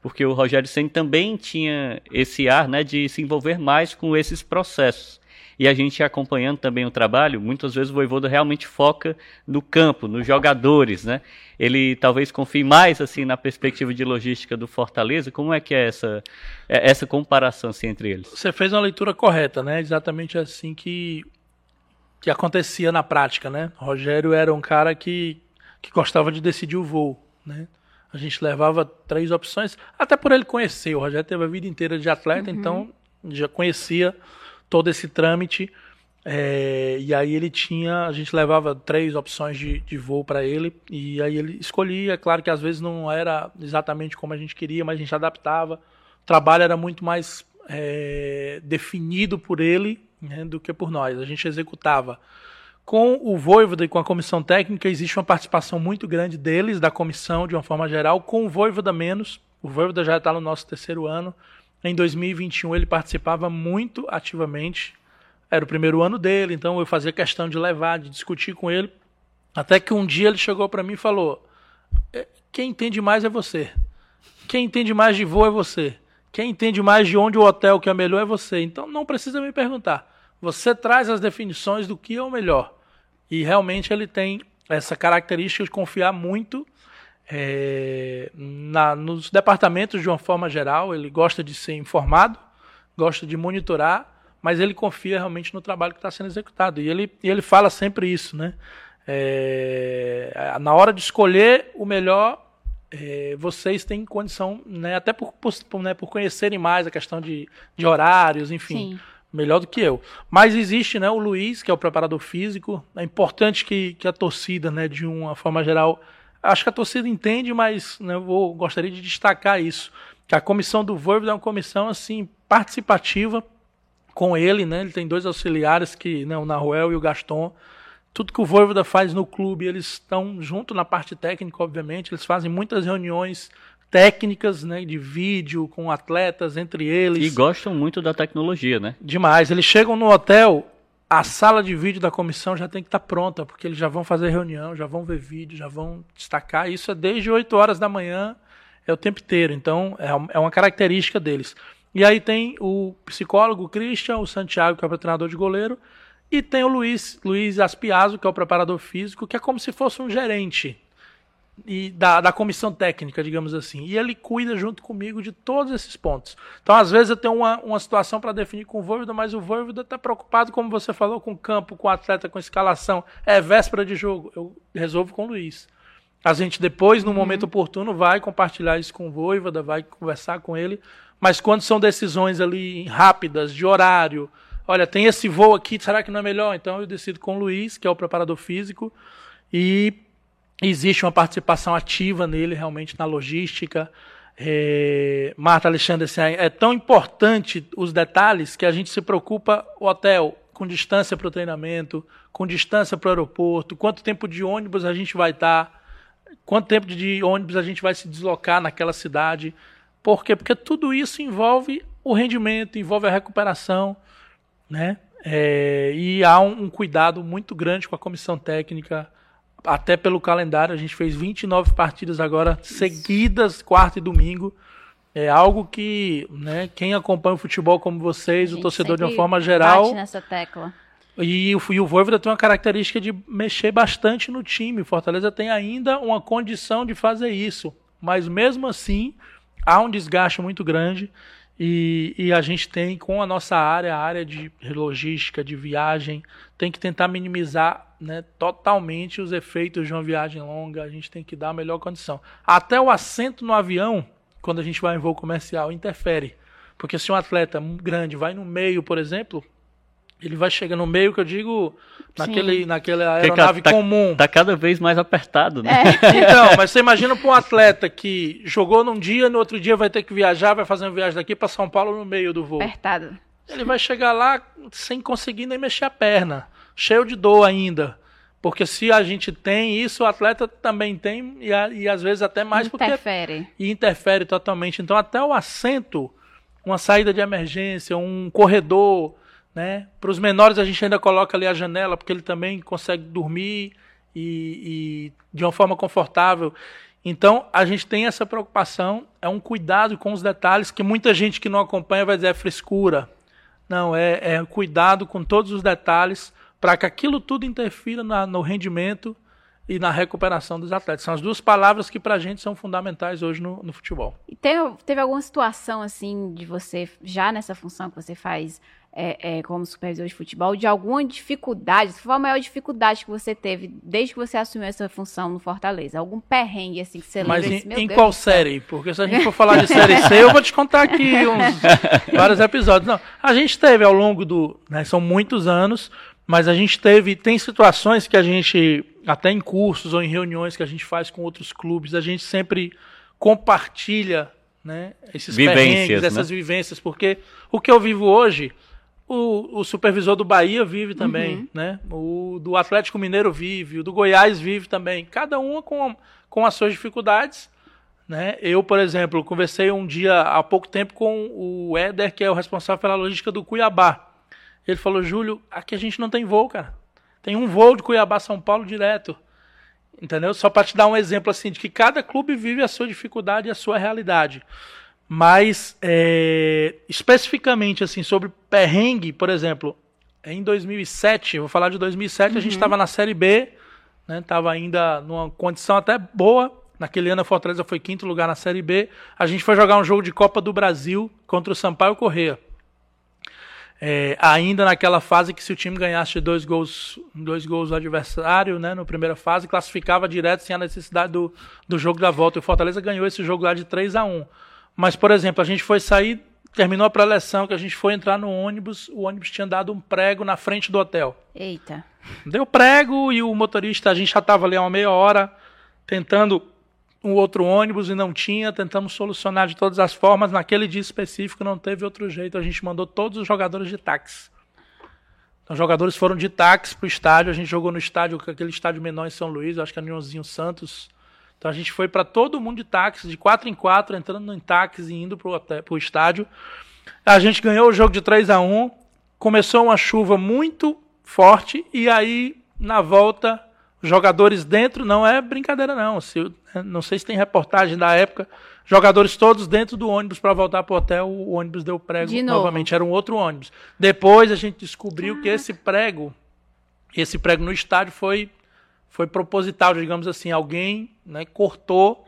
porque o Rogério Senna também tinha esse ar né, de se envolver mais com esses processos. E a gente acompanhando também o trabalho, muitas vezes o Voivoda realmente foca no campo, nos jogadores, né? Ele talvez confie mais assim na perspectiva de logística do Fortaleza. Como é que é essa é, essa comparação assim, entre eles? Você fez uma leitura correta, né? Exatamente assim que que acontecia na prática, né? O Rogério era um cara que que gostava de decidir o voo, né? A gente levava três opções, até por ele conhecer. O Rogério teve a vida inteira de atleta, uhum. então já conhecia todo esse trâmite. É, e aí ele tinha, a gente levava três opções de, de voo para ele e aí ele escolhia. Claro que às vezes não era exatamente como a gente queria, mas a gente adaptava. O trabalho era muito mais é, definido por ele né, do que por nós. A gente executava. Com o Voivoda e com a comissão técnica, existe uma participação muito grande deles, da comissão, de uma forma geral. Com o Voivoda menos. O Voivoda já está no nosso terceiro ano. Em 2021 ele participava muito ativamente. Era o primeiro ano dele, então eu fazia questão de levar, de discutir com ele. Até que um dia ele chegou para mim e falou: é, Quem entende mais é você. Quem entende mais de voo é você. Quem entende mais de onde o hotel que é melhor é você. Então não precisa me perguntar. Você traz as definições do que é o melhor. E realmente ele tem essa característica de confiar muito é, na, nos departamentos de uma forma geral, ele gosta de ser informado, gosta de monitorar, mas ele confia realmente no trabalho que está sendo executado. E ele, ele fala sempre isso, né? É, na hora de escolher o melhor, é, vocês têm condição, né, até por, por, né, por conhecerem mais a questão de, de horários, enfim. Sim melhor do que eu. Mas existe, né, o Luiz, que é o preparador físico. É importante que, que a torcida, né, de uma forma geral, acho que a torcida entende, mas né, eu vou, gostaria de destacar isso. Que a comissão do Voivoda é uma comissão assim participativa com ele, né? Ele tem dois auxiliares que, né, o Naruel e o Gaston. Tudo que o Voivoda faz no clube, eles estão junto na parte técnica, obviamente. Eles fazem muitas reuniões técnicas, né, de vídeo com atletas entre eles. E gostam muito da tecnologia, né? Demais. Eles chegam no hotel, a sala de vídeo da comissão já tem que estar tá pronta, porque eles já vão fazer reunião, já vão ver vídeo, já vão destacar. Isso é desde 8 horas da manhã, é o tempo inteiro. Então, é, é uma característica deles. E aí tem o psicólogo Christian, o Santiago, que é o treinador de goleiro, e tem o Luiz, Luiz Aspiazo, que é o preparador físico, que é como se fosse um gerente e da, da comissão técnica, digamos assim. E ele cuida junto comigo de todos esses pontos. Então, às vezes, eu tenho uma, uma situação para definir com o Voivoda, mas o Voivoda está preocupado, como você falou, com o campo, com o atleta, com a escalação. É véspera de jogo. Eu resolvo com o Luiz. A gente depois, no uhum. momento oportuno, vai compartilhar isso com o Voivoda, vai conversar com ele. Mas quando são decisões ali rápidas, de horário, olha, tem esse voo aqui, será que não é melhor? Então eu decido com o Luiz, que é o preparador físico, e existe uma participação ativa nele realmente na logística. É, Marta Alexandre, assim, é tão importante os detalhes que a gente se preocupa o hotel com distância para o treinamento, com distância para o aeroporto, quanto tempo de ônibus a gente vai estar, quanto tempo de ônibus a gente vai se deslocar naquela cidade. Por quê? Porque tudo isso envolve o rendimento, envolve a recuperação, né? É, e há um, um cuidado muito grande com a comissão técnica até pelo calendário, a gente fez 29 partidas agora Isso. seguidas, quarta e domingo. É algo que, né, quem acompanha o futebol como vocês, o torcedor de uma forma geral. Bate nessa tecla. E o, e o Voivoda tem uma característica de mexer bastante no time. Fortaleza tem ainda uma condição de fazer isso. Mas mesmo assim, há um desgaste muito grande. E, e, a gente tem com a nossa área, a área de logística, de viagem, tem que tentar minimizar né, totalmente os efeitos de uma viagem longa. A gente tem que dar a melhor condição. Até o assento no avião, quando a gente vai em voo comercial, interfere. Porque se um atleta grande vai no meio, por exemplo, ele vai chegar no meio, que eu digo, naquele, naquela aeronave tá, comum. Tá cada vez mais apertado, né? É. Então, mas você imagina para um atleta que jogou num dia, no outro dia vai ter que viajar, vai fazer uma viagem daqui para São Paulo no meio do voo. Apertado. Ele vai chegar lá sem conseguir nem mexer a perna, cheio de dor ainda. Porque se a gente tem isso, o atleta também tem, e, e às vezes até mais interfere. porque. E interfere totalmente. Então, até o assento, uma saída de emergência, um corredor, né? Para os menores a gente ainda coloca ali a janela, porque ele também consegue dormir e, e de uma forma confortável. Então, a gente tem essa preocupação, é um cuidado com os detalhes que muita gente que não acompanha vai dizer é frescura. Não, é, é cuidado com todos os detalhes para que aquilo tudo interfira na, no rendimento e na recuperação dos atletas. São as duas palavras que para a gente são fundamentais hoje no, no futebol. E teve, teve alguma situação assim de você, já nessa função que você faz é, é, como supervisor de futebol, de alguma dificuldade, qual a maior dificuldade que você teve desde que você assumiu essa função no Fortaleza? Algum perrengue assim que você Mas lembra? Mas em, em qual série? Porque se a gente for falar de série C, eu vou te contar aqui uns vários episódios. Não, a gente teve ao longo do, né, são muitos anos, mas a gente teve, tem situações que a gente, até em cursos ou em reuniões que a gente faz com outros clubes, a gente sempre compartilha né, esses vivências, né? essas vivências, porque o que eu vivo hoje, o, o supervisor do Bahia vive também, uhum. né? O do Atlético Mineiro vive, o do Goiás vive também. Cada uma com, com as suas dificuldades. Né? Eu, por exemplo, conversei um dia há pouco tempo com o Éder, que é o responsável pela logística do Cuiabá. Ele falou, Júlio, aqui a gente não tem voo, cara. Tem um voo de Cuiabá São Paulo direto. Entendeu? Só para te dar um exemplo assim de que cada clube vive a sua dificuldade e a sua realidade. Mas é, especificamente assim sobre perrengue, por exemplo, em 2007, vou falar de 2007, uhum. a gente estava na Série B, né? Tava ainda numa condição até boa. Naquele ano a Fortaleza foi quinto lugar na Série B. A gente foi jogar um jogo de Copa do Brasil contra o Sampaio Correia. É, ainda naquela fase que se o time ganhasse dois gols, dois gols do adversário, né, na primeira fase, classificava direto sem a necessidade do, do jogo da volta. E o Fortaleza ganhou esse jogo lá de 3 a 1 Mas, por exemplo, a gente foi sair, terminou a pré-eleção, que a gente foi entrar no ônibus, o ônibus tinha dado um prego na frente do hotel. Eita. Deu prego e o motorista, a gente já estava ali há uma meia hora tentando um outro ônibus e não tinha, tentamos solucionar de todas as formas. Naquele dia específico não teve outro jeito, a gente mandou todos os jogadores de táxi. Então, os jogadores foram de táxi para o estádio, a gente jogou no estádio, aquele estádio menor em São Luís, acho que é Nionzinho Santos. Então a gente foi para todo mundo de táxi, de quatro em quatro, entrando em táxi e indo para o estádio. A gente ganhou o jogo de 3 a 1 começou uma chuva muito forte e aí na volta jogadores dentro, não é brincadeira não. Se, não sei se tem reportagem da época, jogadores todos dentro do ônibus para voltar para o hotel, o ônibus deu prego De novamente, era um outro ônibus. Depois a gente descobriu Caraca. que esse prego, esse prego no estádio foi foi proposital, digamos assim, alguém né, cortou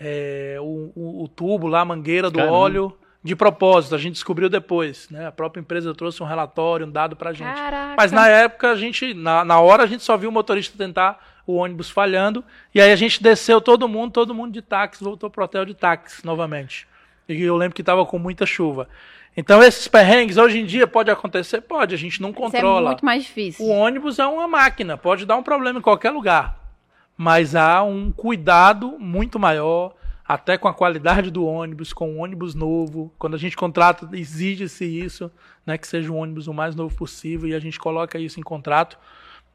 é, o, o, o, tubo lá, a mangueira do Caramba. óleo de propósito, a gente descobriu depois, né? A própria empresa trouxe um relatório, um dado pra gente. Caraca. Mas na época a gente, na, na hora a gente só viu o motorista tentar o ônibus falhando, e aí a gente desceu todo mundo, todo mundo de táxi, voltou pro hotel de táxi novamente. E eu lembro que estava com muita chuva. Então esses perrengues hoje em dia pode acontecer, pode, a gente não controla. Isso é muito mais difícil. O ônibus é uma máquina, pode dar um problema em qualquer lugar. Mas há um cuidado muito maior até com a qualidade do ônibus, com um ônibus novo. Quando a gente contrata, exige-se isso, né, que seja um ônibus o mais novo possível e a gente coloca isso em contrato,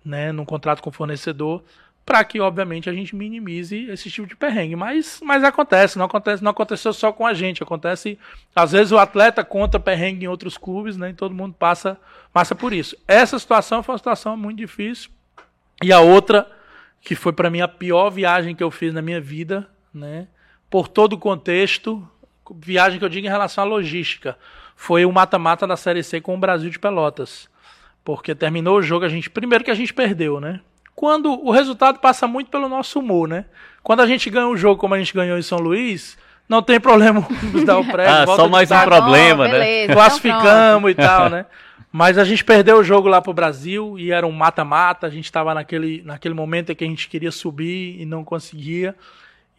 né, num contrato com o fornecedor, para que obviamente a gente minimize esse tipo de perrengue. Mas, mas acontece, não acontece, não aconteceu só com a gente, acontece às vezes o atleta conta perrengue em outros clubes, né, e todo mundo passa passa por isso. Essa situação foi uma situação muito difícil. E a outra que foi para mim a pior viagem que eu fiz na minha vida, né? Por todo o contexto, viagem que eu digo em relação à logística, foi o mata-mata da Série C com o Brasil de Pelotas. Porque terminou o jogo, a gente. Primeiro que a gente perdeu, né? Quando o resultado passa muito pelo nosso humor, né? Quando a gente ganha um jogo como a gente ganhou em São Luís, não tem problema dar o prêmio. ah, só mais um problema, né? Então Classificamos e tal, né? Mas a gente perdeu o jogo lá pro Brasil e era um mata-mata. A gente estava naquele, naquele momento em que a gente queria subir e não conseguia.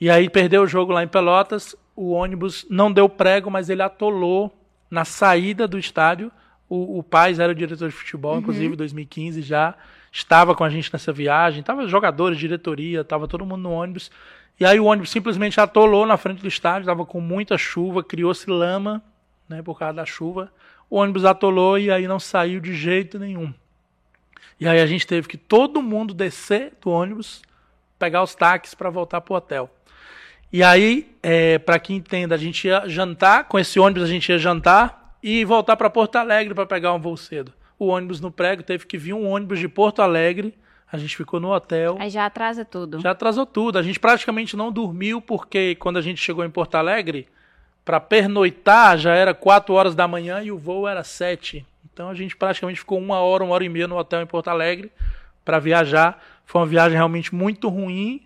E aí perdeu o jogo lá em Pelotas, o ônibus não deu prego, mas ele atolou na saída do estádio. O, o Paz era o diretor de futebol, uhum. inclusive, em 2015 já. Estava com a gente nessa viagem, tava jogadores, diretoria, tava todo mundo no ônibus. E aí o ônibus simplesmente atolou na frente do estádio, estava com muita chuva, criou-se lama, né, por causa da chuva. O ônibus atolou e aí não saiu de jeito nenhum. E aí a gente teve que todo mundo descer do ônibus, pegar os táxis para voltar pro hotel. E aí, é, para quem entenda, a gente ia jantar, com esse ônibus a gente ia jantar e voltar para Porto Alegre para pegar um voo cedo. O ônibus no prego teve que vir um ônibus de Porto Alegre a gente ficou no hotel. Aí já atrasa tudo. Já atrasou tudo. A gente praticamente não dormiu porque quando a gente chegou em Porto Alegre, para pernoitar já era 4 horas da manhã e o voo era 7. Então a gente praticamente ficou uma hora, uma hora e meia no hotel em Porto Alegre para viajar. Foi uma viagem realmente muito ruim,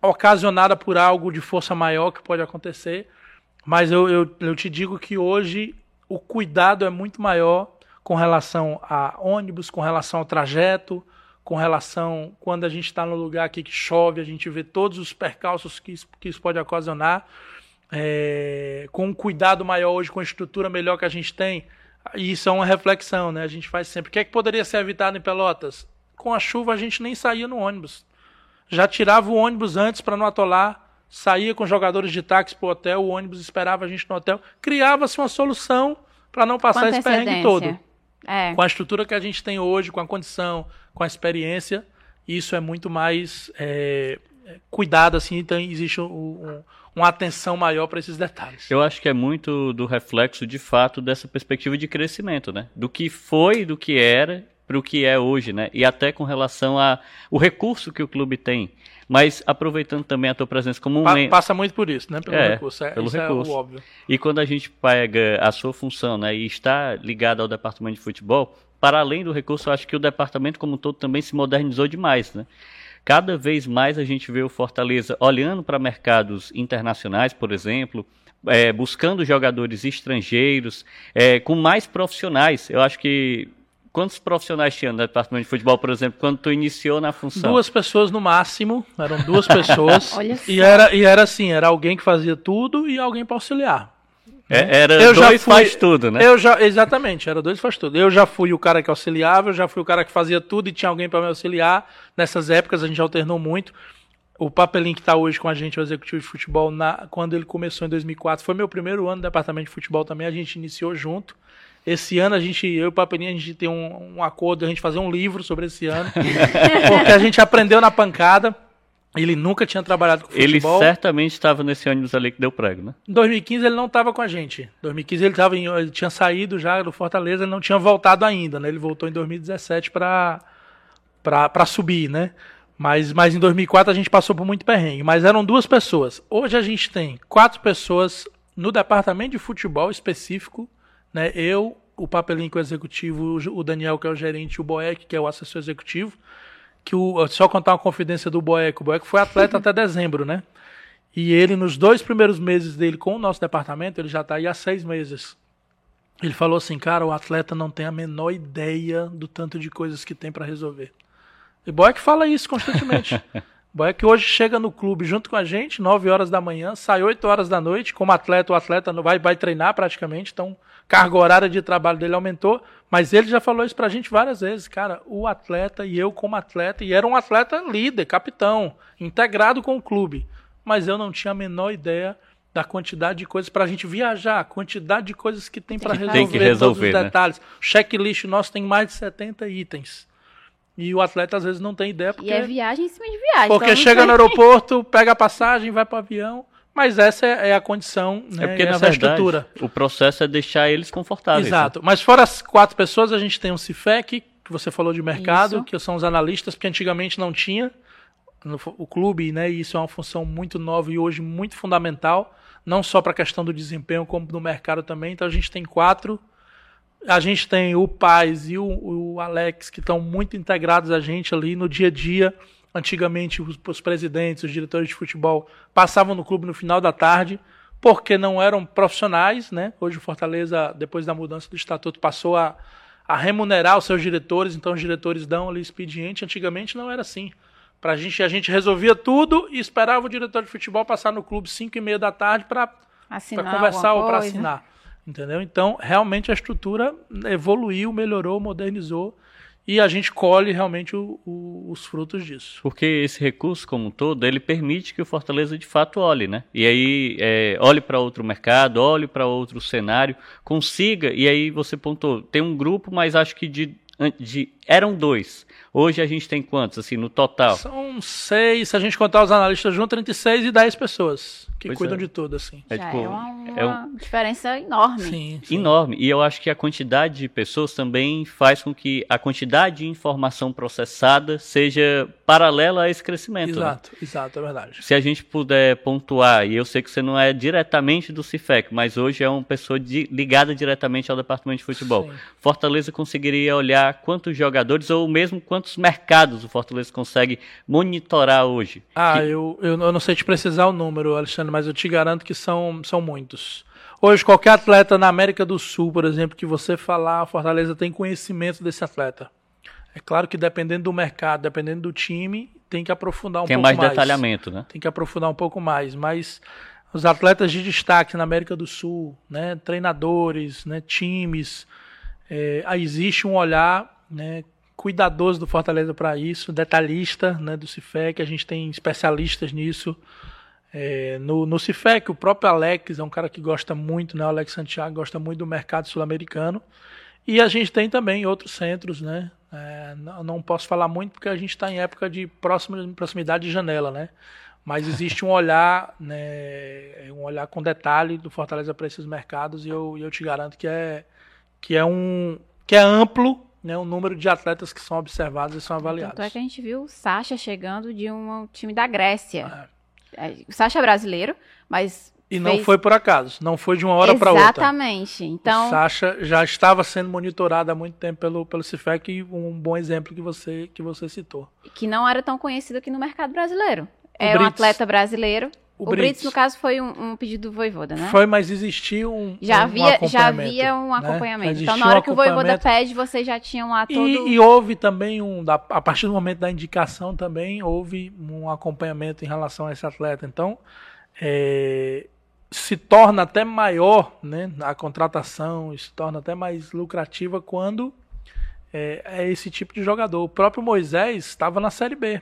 ocasionada por algo de força maior que pode acontecer. Mas eu, eu, eu te digo que hoje o cuidado é muito maior com relação a ônibus, com relação ao trajeto, com relação quando a gente está no lugar aqui que chove, a gente vê todos os percalços que isso, que isso pode ocasionar. É, com um cuidado maior hoje, com a estrutura melhor que a gente tem, e isso é uma reflexão, né? A gente faz sempre. O que é que poderia ser evitado em Pelotas? Com a chuva a gente nem saía no ônibus. Já tirava o ônibus antes para não atolar, saía com jogadores de táxi para o hotel, o ônibus esperava a gente no hotel. Criava-se uma solução para não passar esse perrengue todo. É. Com a estrutura que a gente tem hoje, com a condição, com a experiência, isso é muito mais é, cuidado, assim, então existe um, um, uma atenção maior para esses detalhes. Eu acho que é muito do reflexo, de fato, dessa perspectiva de crescimento, né? Do que foi, do que era, para o que é hoje, né? E até com relação a o recurso que o clube tem. Mas aproveitando também a tua presença como um pa Passa muito por isso, né? Pelo é, recurso. É, pelo recurso. É óbvio. E quando a gente pega a sua função né, e está ligado ao departamento de futebol, para além do recurso, eu acho que o departamento como um todo também se modernizou demais, né? Cada vez mais a gente vê o Fortaleza olhando para mercados internacionais, por exemplo, é, buscando jogadores estrangeiros, é, com mais profissionais. Eu acho que Quantos profissionais tinha no departamento de futebol, por exemplo, quando tu iniciou na função? Duas pessoas no máximo, eram duas pessoas. Olha e era e era assim, era alguém que fazia tudo e alguém para auxiliar. É, era eu dois fui, faz tudo, né? Eu já, exatamente, era dois faz tudo. Eu já fui o cara que auxiliava, eu já fui o cara que fazia tudo e tinha alguém para me auxiliar. Nessas épocas a gente alternou muito. O Papelinho que está hoje com a gente, o executivo de futebol, na, quando ele começou em 2004, foi meu primeiro ano no departamento de futebol também. A gente iniciou junto. Esse ano a gente, eu e o Papelinho, a gente tem um, um acordo, a gente fazer um livro sobre esse ano. porque a gente aprendeu na pancada. Ele nunca tinha trabalhado com futebol. Ele certamente estava nesse ônibus ali que deu prego, né? Em 2015 ele não estava com a gente. Em 2015 ele, tava em, ele tinha saído já do Fortaleza, ele não tinha voltado ainda, né? Ele voltou em 2017 para para subir, né? Mas, mas em 2004 a gente passou por muito perrengue. Mas eram duas pessoas. Hoje a gente tem quatro pessoas no departamento de futebol específico né? Eu, o Papelinho, que é o executivo, o Daniel, que é o gerente, e o Boeck, que é o assessor executivo. Que o, só contar uma confidência do Boeck. O Boeck foi atleta até dezembro, né? E ele, nos dois primeiros meses dele com o nosso departamento, ele já está aí há seis meses. Ele falou assim, cara, o atleta não tem a menor ideia do tanto de coisas que tem para resolver. E Boeck fala isso constantemente. Boeck hoje chega no clube junto com a gente, 9 horas da manhã, sai 8 horas da noite, como atleta, o atleta vai, vai treinar praticamente, então carga horária de trabalho dele aumentou, mas ele já falou isso pra gente várias vezes, cara, o atleta e eu como atleta, e era um atleta líder, capitão, integrado com o clube, mas eu não tinha a menor ideia da quantidade de coisas para a gente viajar, a quantidade de coisas que tem para resolver, tem que resolver todos os né? detalhes. O checklist nosso tem mais de 70 itens. E o atleta às vezes não tem ideia porque. E é viagem em cima de viagem. Porque então chega no aeroporto, pega a passagem, vai para o avião. Mas essa é, é a condição, né? É porque, na verdade, estrutura. o processo é deixar eles confortáveis. Né? Exato. Né? Mas fora as quatro pessoas, a gente tem um CIFEC, que você falou de mercado, isso. que são os analistas, porque antigamente não tinha. No, o clube, né? E isso é uma função muito nova e hoje muito fundamental, não só para a questão do desempenho, como no mercado também. Então a gente tem quatro. A gente tem o Paz e o, o Alex, que estão muito integrados a gente ali no dia a dia Antigamente, os, os presidentes, os diretores de futebol passavam no clube no final da tarde, porque não eram profissionais, né? Hoje o Fortaleza, depois da mudança do estatuto, passou a, a remunerar os seus diretores, então os diretores dão ali expediente. Antigamente não era assim. Pra gente, a gente resolvia tudo e esperava o diretor de futebol passar no clube 5 e meia da tarde para conversar ou para assinar. Entendeu? Então, realmente a estrutura evoluiu, melhorou, modernizou e a gente colhe realmente o, o, os frutos disso. Porque esse recurso como um todo, ele permite que o Fortaleza de fato olhe, né? E aí é, olhe para outro mercado, olhe para outro cenário, consiga, e aí você pontou, tem um grupo, mas acho que de de eram dois. Hoje a gente tem quantos, assim, no total? São seis, se a gente contar os analistas juntos, 36 e 10 pessoas que pois cuidam é. de tudo, assim. É, tipo, é uma, é uma diferença enorme. Sim, sim, Enorme. E eu acho que a quantidade de pessoas também faz com que a quantidade de informação processada seja paralela a esse crescimento. Né? Exato, né? exato, é verdade. Se a gente puder pontuar, e eu sei que você não é diretamente do CIFEC, mas hoje é uma pessoa de, ligada diretamente ao departamento de futebol. Sim. Fortaleza conseguiria olhar quantos jogadores ou mesmo quantos mercados o Fortaleza consegue monitorar hoje? Ah, que... eu, eu, eu não sei te precisar o número, Alexandre, mas eu te garanto que são, são muitos. Hoje, qualquer atleta na América do Sul, por exemplo, que você falar, a Fortaleza tem conhecimento desse atleta. É claro que dependendo do mercado, dependendo do time, tem que aprofundar um tem pouco mais. Tem mais detalhamento, né? Tem que aprofundar um pouco mais, mas os atletas de destaque na América do Sul, né, treinadores, né, times, é, existe um olhar né, cuidadoso do Fortaleza para isso, detalhista né, do Cifec, a gente tem especialistas nisso. É, no, no Cifec, o próprio Alex é um cara que gosta muito, né, o Alex Santiago gosta muito do mercado sul-americano. E a gente tem também outros centros, né? É, não, não, posso falar muito porque a gente está em época de próxima, proximidade de janela, né? Mas existe um olhar, né, um olhar com detalhe do Fortaleza para esses mercados e eu, eu te garanto que é, que é um que é amplo né, o número de atletas que são observados e são avaliados. Tanto é que a gente viu o Sacha chegando de um time da Grécia. É. é o Sacha é brasileiro, mas. E não foi por acaso, não foi de uma hora para outra. Exatamente. Então, o Sacha já estava sendo monitorado há muito tempo pelo, pelo Cifec, um bom exemplo que você, que você citou. Que não era tão conhecido aqui no mercado brasileiro. O é Brits. um atleta brasileiro o, o Brits. Brits, no caso, foi um, um, pedido do Voivoda, né? Foi, mas existia um, já havia, um Já havia um né? acompanhamento. Né? Então, na hora um que o Voivoda pede, vocês já tinham lá todo... E, e houve também, um, a partir do momento da indicação também, houve um acompanhamento em relação a esse atleta. Então, é, se torna até maior né, a contratação, se torna até mais lucrativa quando é, é esse tipo de jogador. O próprio Moisés estava na Série B.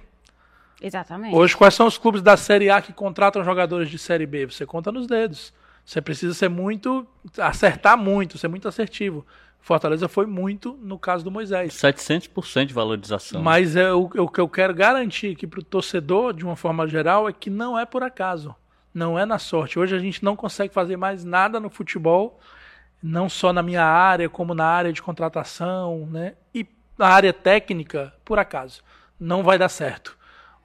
Exatamente. Hoje, quais são os clubes da Série A que contratam jogadores de Série B? Você conta nos dedos. Você precisa ser muito. acertar muito, ser muito assertivo. Fortaleza foi muito no caso do Moisés. 700% de valorização. Mas é, o, o que eu quero garantir aqui para o torcedor, de uma forma geral, é que não é por acaso. Não é na sorte. Hoje a gente não consegue fazer mais nada no futebol, não só na minha área, como na área de contratação, né? E na área técnica, por acaso. Não vai dar certo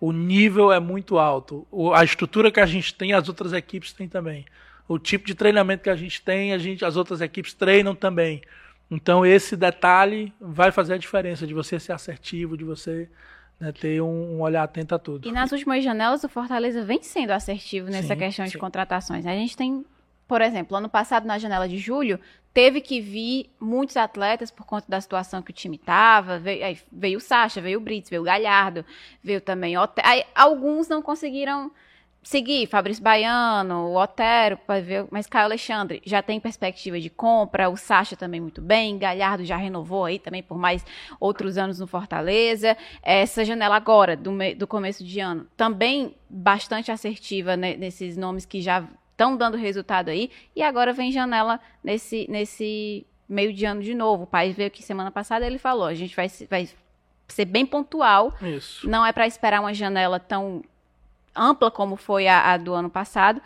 o nível é muito alto. O, a estrutura que a gente tem, as outras equipes têm também. O tipo de treinamento que a gente tem, a gente, as outras equipes treinam também. Então esse detalhe vai fazer a diferença de você ser assertivo, de você né, ter um, um, olhar atento a tudo. E nas últimas janelas o Fortaleza vem sendo assertivo nessa sim, questão sim. de contratações. A gente tem, por exemplo, ano passado na janela de julho teve que vir muitos atletas por conta da situação que o time estava. Veio, veio, o Sacha, veio o Brits, veio o Galhardo, veio também. Aí, alguns não conseguiram seguir, Fabrício Baiano, o Otero, ver, mas Caio Alexandre já tem perspectiva de compra, o Sacha também muito bem, Galhardo já renovou aí também por mais outros anos no Fortaleza. Essa janela agora, do, do começo de ano, também bastante assertiva né, nesses nomes que já estão dando resultado aí. E agora vem janela nesse, nesse meio de ano de novo. O pai veio aqui semana passada ele falou: a gente vai, vai ser bem pontual. Isso. Não é para esperar uma janela tão ampla como foi a, a do ano passado.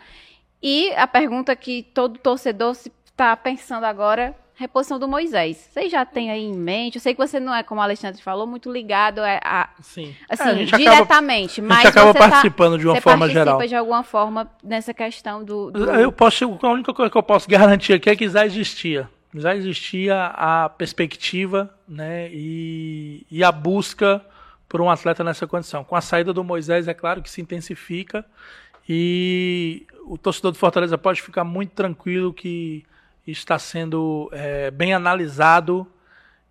E a pergunta que todo torcedor está pensando agora reposição do Moisés. Vocês já têm aí em mente? Eu sei que você não é, como o Alexandre falou, muito ligado a, a Sim. assim, é, a diretamente, acaba, mas a gente acaba tá participando tá, de uma forma geral. de alguma forma nessa questão do, do, Eu posso, a única coisa que eu posso garantir aqui é que já existia. Já existia a perspectiva, né, e, e a busca por um atleta nessa condição. Com a saída do Moisés, é claro que se intensifica e o torcedor do Fortaleza pode ficar muito tranquilo que está sendo é, bem analisado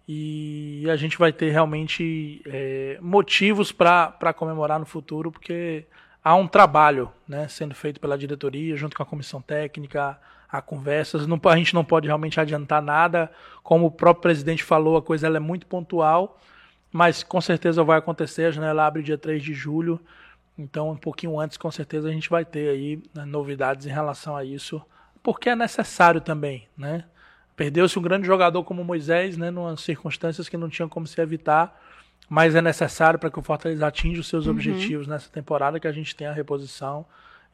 e a gente vai ter realmente é, motivos para comemorar no futuro, porque há um trabalho né, sendo feito pela diretoria, junto com a comissão técnica, há conversas. Não, a gente não pode realmente adiantar nada. Como o próprio presidente falou, a coisa ela é muito pontual, mas com certeza vai acontecer. A janela abre dia 3 de julho, então um pouquinho antes, com certeza, a gente vai ter aí né, novidades em relação a isso porque é necessário também, né? Perdeu-se um grande jogador como Moisés, né, numa circunstâncias que não tinham como se evitar, mas é necessário para que o Fortaleza atinja os seus uhum. objetivos nessa temporada que a gente tenha a reposição.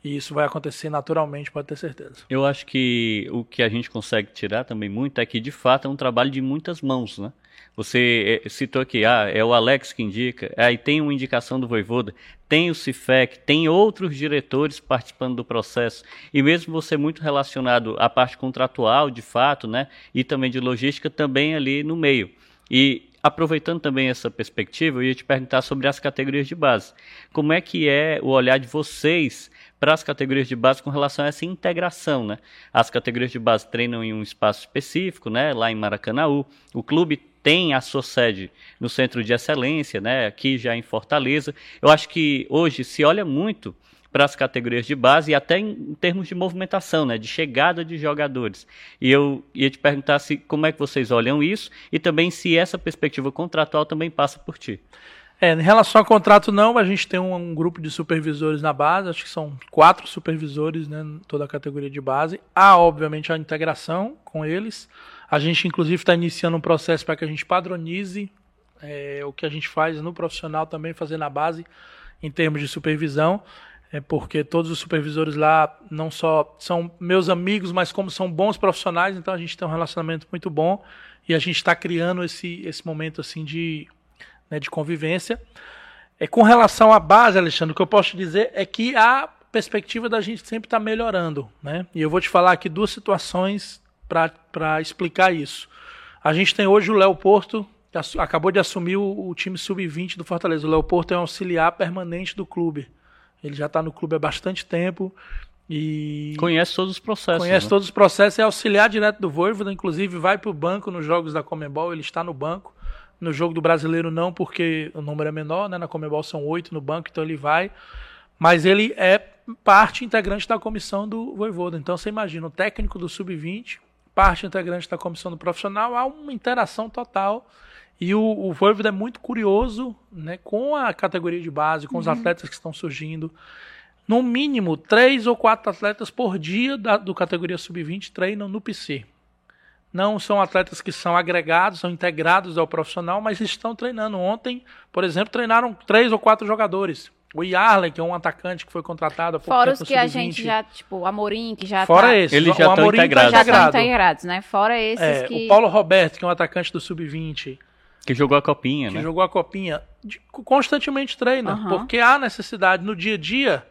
E isso vai acontecer naturalmente, pode ter certeza. Eu acho que o que a gente consegue tirar também muito é que, de fato, é um trabalho de muitas mãos, né? Você eh, citou aqui, ah, é o Alex que indica, aí tem uma indicação do Voivoda, tem o CIFEC, tem outros diretores participando do processo, e mesmo você muito relacionado à parte contratual, de fato, né, e também de logística, também ali no meio. E aproveitando também essa perspectiva, eu ia te perguntar sobre as categorias de base. Como é que é o olhar de vocês para as categorias de base com relação a essa integração, né? As categorias de base treinam em um espaço específico, né, lá em Maracanaú. O clube tem a sua sede no Centro de Excelência, né, aqui já em Fortaleza. Eu acho que hoje se olha muito para as categorias de base e até em termos de movimentação, né, de chegada de jogadores. E eu ia te perguntar se como é que vocês olham isso e também se essa perspectiva contratual também passa por ti. É, em relação ao contrato não, a gente tem um, um, grupo de supervisores na base, acho que são quatro supervisores, né, toda a categoria de base. Há, obviamente, a integração com eles. A gente, inclusive, está iniciando um processo para que a gente padronize é, o que a gente faz no profissional também, fazer na base, em termos de supervisão, é, porque todos os supervisores lá não só são meus amigos, mas como são bons profissionais, então a gente tem um relacionamento muito bom e a gente está criando esse, esse momento assim de, né, de convivência. É, com relação à base, Alexandre, o que eu posso te dizer é que a perspectiva da gente sempre está melhorando. Né? E eu vou te falar aqui duas situações para explicar isso. A gente tem hoje o Léo Porto, que acabou de assumir o, o time sub-20 do Fortaleza. O Léo Porto é um auxiliar permanente do clube. Ele já está no clube há bastante tempo e conhece todos os processos. Conhece né? todos os processos, é auxiliar direto do Voivoda, inclusive vai para o banco nos jogos da Comebol, ele está no banco. No jogo do Brasileiro não, porque o número é menor, né? Na Comebol são oito no banco, então ele vai. Mas ele é parte integrante da comissão do Voivoda. Então você imagina, o técnico do Sub-20 parte integrante da comissão do profissional, há uma interação total. E o, o Voivoda é muito curioso né, com a categoria de base, com uhum. os atletas que estão surgindo. No mínimo, três ou quatro atletas por dia da, do categoria sub-20 treinam no PC. Não são atletas que são agregados, são integrados ao profissional, mas estão treinando. Ontem, por exemplo, treinaram três ou quatro jogadores. O Yarley, que é um atacante que foi contratado há pouco Fora tempo os que a gente já, tipo, o Amorim, que já Fora tá... esse. Eles já estão integrados. Já estão integrados, né? Fora esses é, que... O Paulo Roberto, que é um atacante do Sub-20. Que jogou a copinha, que né? Que jogou a copinha. Constantemente treina, uhum. porque há necessidade no dia a dia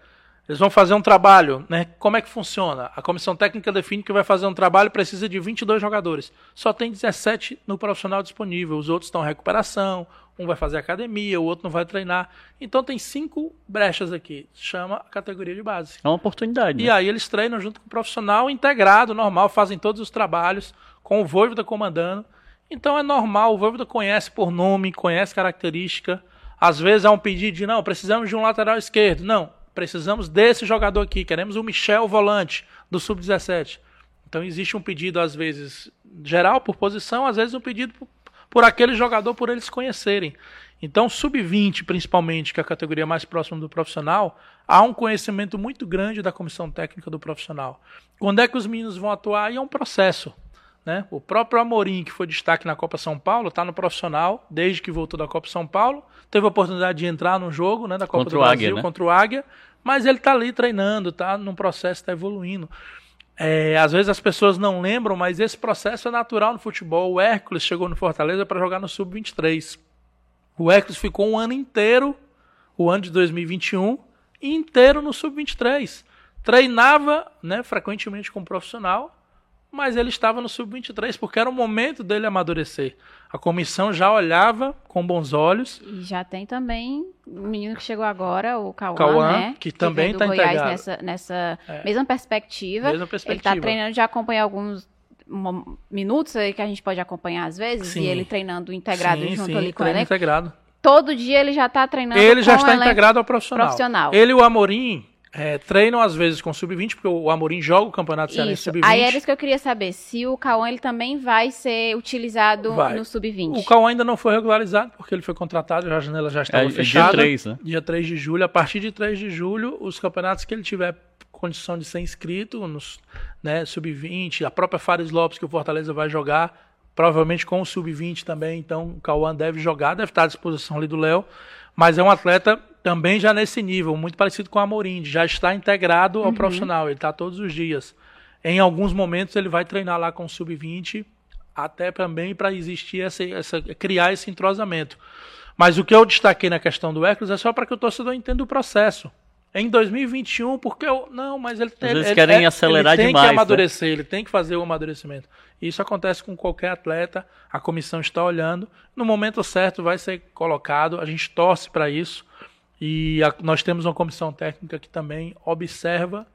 eles vão fazer um trabalho, né? Como é que funciona? A comissão técnica define que vai fazer um trabalho precisa de 22 jogadores. Só tem 17 no profissional disponível. Os outros estão em recuperação, um vai fazer academia, o outro não vai treinar. Então tem cinco brechas aqui. Chama a categoria de base. É uma oportunidade. E né? aí eles treinam junto com o profissional integrado, normal, fazem todos os trabalhos, com o Voivoda comandando. Então é normal, o Voivoda conhece por nome, conhece característica. Às vezes há um pedido de, não, precisamos de um lateral esquerdo. Não, precisamos desse jogador aqui, queremos o Michel Volante, do Sub-17. Então existe um pedido, às vezes, geral por posição, às vezes um pedido por, aquele jogador por eles conhecerem. Então, sub-20, principalmente, que é a categoria mais próxima do profissional, há um conhecimento muito grande da comissão técnica do profissional. Quando é que os meninos vão atuar? E é um processo. Né? O próprio Amorim, que foi destaque na Copa São Paulo, está no profissional desde que voltou da Copa São Paulo. Teve a oportunidade de entrar no jogo né, da Copa contra do Brasil Águia, né? contra o Águia, mas ele está ali treinando, está num processo, está evoluindo. É, às vezes as pessoas não lembram, mas esse processo é natural no futebol. O Hércules chegou no Fortaleza para jogar no Sub-23. O Hércules ficou um ano inteiro, o ano de 2021, inteiro no Sub-23. Treinava né, frequentemente com um profissional, mas ele estava no sub-23 porque era o momento dele amadurecer. A comissão já olhava com bons olhos. E já tem também o menino que chegou agora, o Cauã, Cauã né? que também está integrado. nessa, nessa é. mesma perspectiva. Mesma perspectiva. Ele está treinando, já acompanha alguns minutos aí que a gente pode acompanhar às vezes, sim. e ele treinando integrado sim, junto sim, ali com ele. integrado. Todo dia ele já está treinando Ele já está integrado ao profissional. profissional. Ele e o Amorim, é, treinam às vezes com sub-20, porque o Amorim joga o campeonato cearense sub-20. Aí era isso que eu queria saber, se o Cauã ele também vai ser utilizado vai. no sub-20. O Cauã ainda não foi regularizado, porque ele foi contratado, a janela já estava é, fechada. Dia 3, né? Dia 3 de julho. A partir de 3 de julho, os campeonatos que ele tiver condição de ser inscrito nos né, sub-20, a própria Fares Lopes que o Fortaleza vai jogar, provavelmente com o sub-20 também, então o Cauã deve jogar, deve estar à disposição ali do Léo, mas é um atleta também já nesse nível, muito parecido com o Amorim, já está integrado ao uhum. profissional, ele está todos os dias. Em alguns momentos ele vai treinar lá com o sub-20, até também para existir essa, essa, criar esse entrosamento. Mas o que eu destaquei na questão do Hércules é só para que o torcedor entenda o processo. Em 2021, porque eu. Não, mas ele tem. Eles querem acelerar ele tem demais. Que né? amadurecer, né? ele tem que fazer o amadurecimento. Isso acontece com qualquer atleta, a comissão está olhando. No momento certo vai ser colocado, a gente torce para isso. E a, nós temos uma comissão técnica que também observa,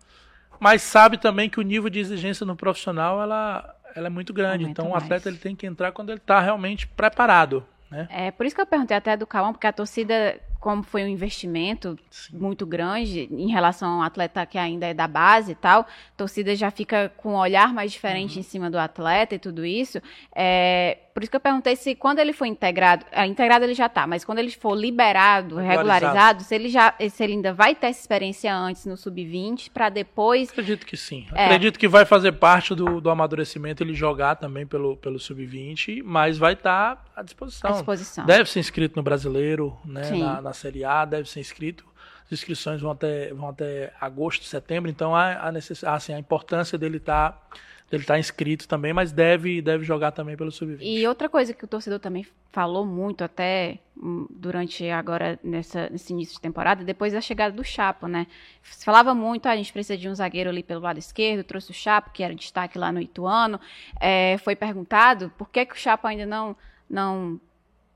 mas sabe também que o nível de exigência no profissional ela, ela é muito grande. Aumenta então o atleta ele tem que entrar quando ele está realmente preparado. Né? É por isso que eu perguntei até do Cauã, porque a torcida como foi um investimento muito grande em relação ao atleta que ainda é da base e tal, a torcida já fica com um olhar mais diferente uhum. em cima do atleta e tudo isso. É, por isso que eu perguntei se quando ele for integrado, é, integrado ele já está, mas quando ele for liberado, regularizado. regularizado, se ele já, se ele ainda vai ter essa experiência antes no sub-20 para depois. Acredito que sim. É. Acredito que vai fazer parte do, do amadurecimento ele jogar também pelo, pelo sub-20, mas vai estar tá à disposição. À disposição. Deve ser inscrito no brasileiro, né, na, na Série A, deve ser inscrito. As inscrições vão até, vão até agosto, setembro, então há, há, necess... assim, a importância dele estar. Tá ele está inscrito também, mas deve, deve jogar também pelo sub-20. E outra coisa que o torcedor também falou muito até hum, durante agora nessa, nesse início de temporada, depois da chegada do Chapo, né? Se falava muito, ah, a gente precisa de um zagueiro ali pelo lado esquerdo, trouxe o Chapo, que era destaque lá no Ituano. É, foi perguntado por que, que o Chapo ainda não, não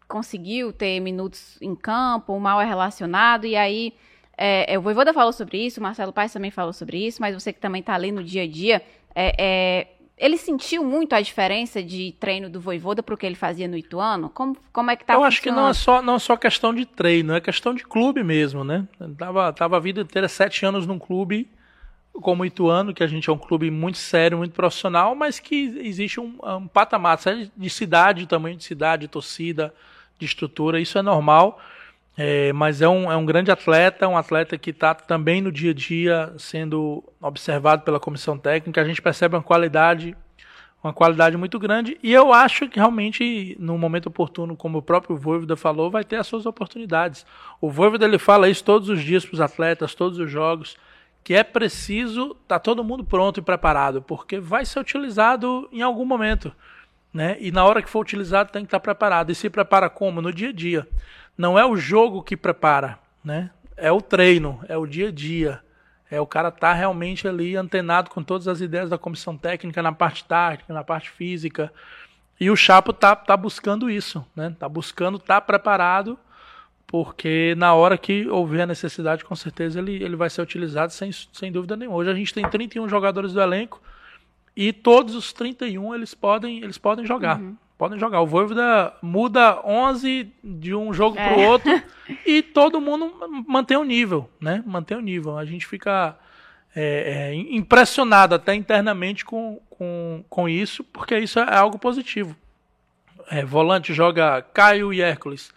conseguiu ter minutos em campo, o mal é relacionado, e aí é, o Voivoda falou sobre isso, o Marcelo Paes também falou sobre isso, mas você que também está ali no dia a dia, é, é, ele sentiu muito a diferença de treino do Voivoda para o que ele fazia no Ituano? Como, como é que tá Eu acho que não é, só, não é só questão de treino, é questão de clube mesmo, né? tava, tava a vida inteira, sete anos num clube como o Ituano, que a gente é um clube muito sério, muito profissional, mas que existe um, um patamar de cidade, tamanho de cidade, torcida, de estrutura, isso é normal. É, mas é um, é um grande atleta, um atleta que está também no dia a dia sendo observado pela comissão técnica. A gente percebe uma qualidade, uma qualidade muito grande. E eu acho que realmente, no momento oportuno, como o próprio Voivoda falou, vai ter as suas oportunidades. O Voivoda ele fala isso todos os dias para os atletas, todos os jogos, que é preciso estar tá todo mundo pronto e preparado, porque vai ser utilizado em algum momento. Né? E na hora que for utilizado tem que estar preparado. E se prepara como? No dia a dia não é o jogo que prepara, né? É o treino, é o dia a dia. É o cara estar tá realmente ali antenado com todas as ideias da comissão técnica na parte tática, na parte física. E o Chapo tá, tá buscando isso, né? Tá buscando estar tá preparado, porque na hora que houver a necessidade, com certeza ele, ele vai ser utilizado sem, sem dúvida nenhuma. Hoje a gente tem 31 jogadores do elenco e todos os 31 eles podem, eles podem jogar. Uhum podem jogar. O Voivoda muda 11 de um jogo é. para o outro e todo mundo mantém o nível, né? Mantém o nível. A gente fica é, é, impressionado até internamente com, com, com isso, porque isso é algo positivo. É, volante joga Caio e Hércules.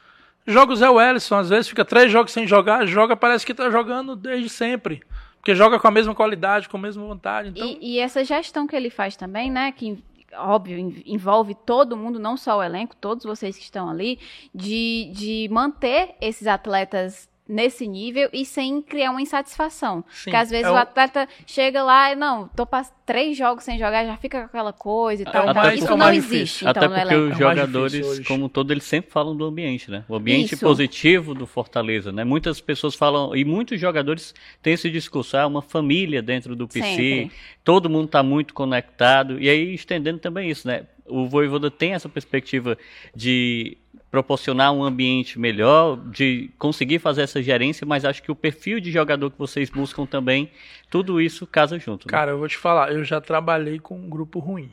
Joga o Zé Wellison, às vezes fica três jogos sem jogar, joga, parece que está jogando desde sempre. Porque joga com a mesma qualidade, com a mesma vontade. Então... E, e, essa gestão que ele faz também, né? Que óbvio, envolve todo mundo, não só o elenco, todos vocês que estão ali, de, de manter esses atletas nesse nível e sem criar uma insatisfação. Sim, Porque às vezes é o... o... atleta chega lá e não, tô passando três jogos sem jogar, já fica com aquela coisa e tal. Até isso não existe. Então, Até porque os é jogadores, como todo, eles sempre falam do ambiente, né? O ambiente Isso. positivo do Fortaleza, né? Muitas pessoas falam, e muitos jogadores têm esse discurso, ah, uma família dentro do PC, sempre. todo mundo está muito conectado, e aí estendendo também isso, né? O Voivoda tem essa perspectiva de proporcionar um ambiente melhor, de conseguir fazer essa gerência, mas acho que o perfil de jogador que vocês buscam também, tudo isso casa junto. Né? Cara, eu vou te falar, eu já trabalhei com um grupo ruim.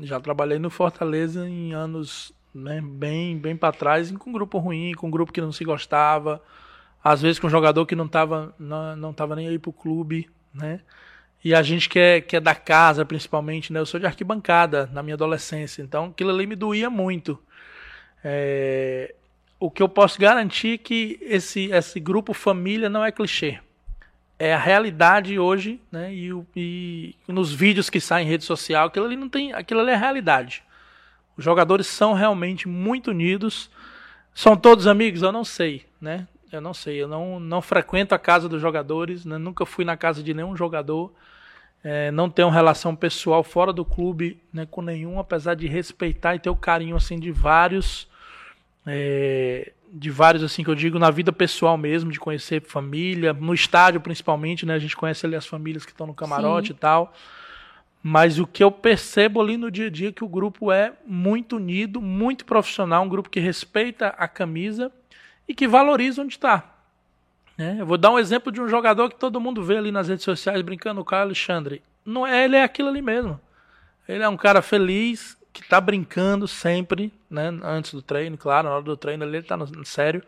Já trabalhei no Fortaleza em anos né, bem, bem para trás, com um grupo ruim, com um grupo que não se gostava, às vezes com um jogador que não estava não, não tava nem aí pro clube, né? E a gente que é, que é da casa, principalmente, né? Eu sou de arquibancada na minha adolescência, então aquilo ali me doía muito. É, o que eu posso garantir é que esse, esse grupo família não é clichê. é a realidade hoje, né? E, e, nos vídeos que saem em rede social, aquilo ali não tem, aquilo ali é realidade. Os jogadores são realmente muito unidos. São todos amigos? Eu não sei, né? Eu não sei. Eu não, não frequento a casa dos jogadores, né? nunca fui na casa de nenhum jogador. É, não tenho relação pessoal fora do clube né, com nenhum, apesar de respeitar e ter o carinho assim de vários. É, de vários, assim, que eu digo, na vida pessoal mesmo, de conhecer família, no estádio principalmente, né? A gente conhece ali as famílias que estão no camarote Sim. e tal. Mas o que eu percebo ali no dia a dia é que o grupo é muito unido, muito profissional, um grupo que respeita a camisa e que valoriza onde está. Né? Eu vou dar um exemplo de um jogador que todo mundo vê ali nas redes sociais brincando com o Alexandre. Não é, ele é aquilo ali mesmo. Ele é um cara feliz, que tá brincando sempre, né? Antes do treino, claro, na hora do treino ele tá no, sério.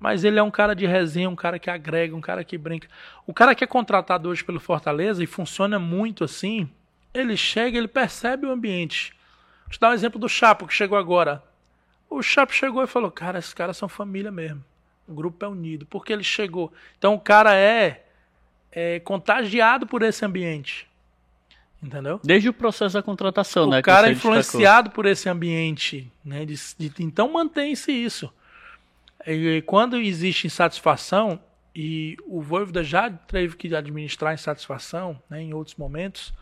Mas ele é um cara de resenha, um cara que agrega, um cara que brinca. O cara que é contratado hoje pelo Fortaleza e funciona muito assim, ele chega, ele percebe o ambiente. Vou te dar um exemplo do Chapo que chegou agora. O Chapo chegou e falou: Cara, esses caras são família mesmo. O grupo é unido. Porque ele chegou. Então o cara é, é contagiado por esse ambiente. Entendeu? Desde o processo da contratação, o né? O cara é influenciado destacou. por esse ambiente, né? De, de, então mantém-se isso. E, quando existe insatisfação, e o Voivoda já teve que administrar insatisfação né, em outros momentos,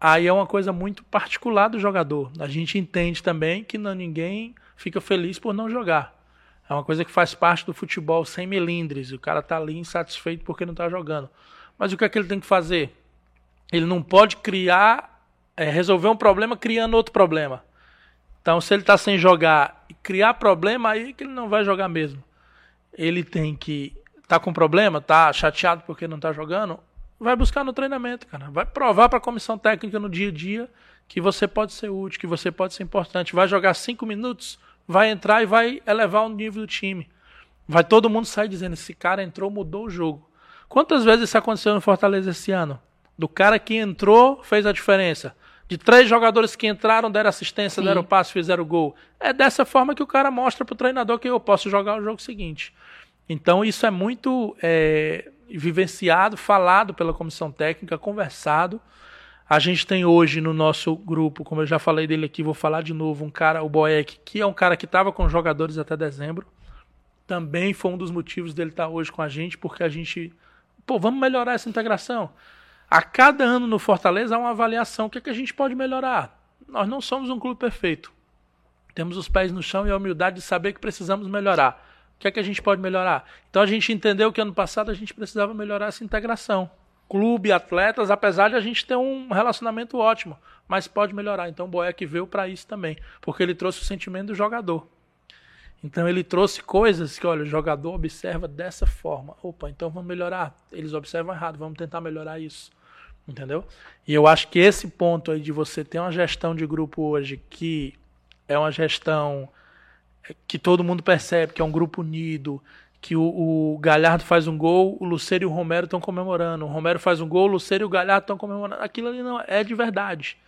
aí é uma coisa muito particular do jogador. A gente entende também que não, ninguém fica feliz por não jogar. É uma coisa que faz parte do futebol sem melindres. O cara tá ali insatisfeito porque não tá jogando. Mas o que é que ele tem que fazer? Ele não pode criar, é, resolver um problema criando outro problema. Então, se ele está sem jogar e criar problema, aí que ele não vai jogar mesmo. Ele tem que tá com problema, tá chateado porque não tá jogando, vai buscar no treinamento, cara. Vai provar para a comissão técnica no dia a dia que você pode ser útil, que você pode ser importante. Vai jogar cinco minutos, vai entrar e vai elevar o nível do time. Vai todo mundo sair dizendo: esse cara entrou, mudou o jogo. Quantas vezes isso aconteceu no Fortaleza esse ano? Do cara que entrou, fez a diferença. De três jogadores que entraram, deram assistência, Sim. deram passe, fizeram gol. É dessa forma que o cara mostra pro treinador que eu posso jogar o jogo seguinte. Então isso é muito é, vivenciado, falado pela comissão técnica, conversado. A gente tem hoje no nosso grupo, como eu já falei dele aqui, vou falar de novo, um cara, o Boeck, que é um cara que estava com jogadores até dezembro. Também foi um dos motivos dele estar hoje com a gente, porque a gente, pô, vamos melhorar essa integração. A cada ano no Fortaleza há uma avaliação. O que, é que a gente pode melhorar? Nós não somos um clube perfeito. Temos os pés no chão e a humildade de saber que precisamos melhorar. O que é que a gente pode melhorar? Então a gente entendeu que ano passado a gente precisava melhorar essa integração. Clube, atletas, apesar de a gente ter um relacionamento ótimo, mas pode melhorar. Então o Boeck veio para isso também, porque ele trouxe o sentimento do jogador. Então ele trouxe coisas que, olha, o jogador observa dessa forma. Opa, então vamos melhorar. Eles observam errado, vamos tentar melhorar isso. Entendeu? E eu acho que esse ponto aí de você ter uma gestão de grupo hoje que é uma gestão que todo mundo percebe que é um grupo unido, que o, o Galhardo faz um gol, o Luceiro e o Romero estão comemorando. O Romero faz um gol, o Luceiro e o Galhardo estão comemorando. Aquilo ali não é de verdade.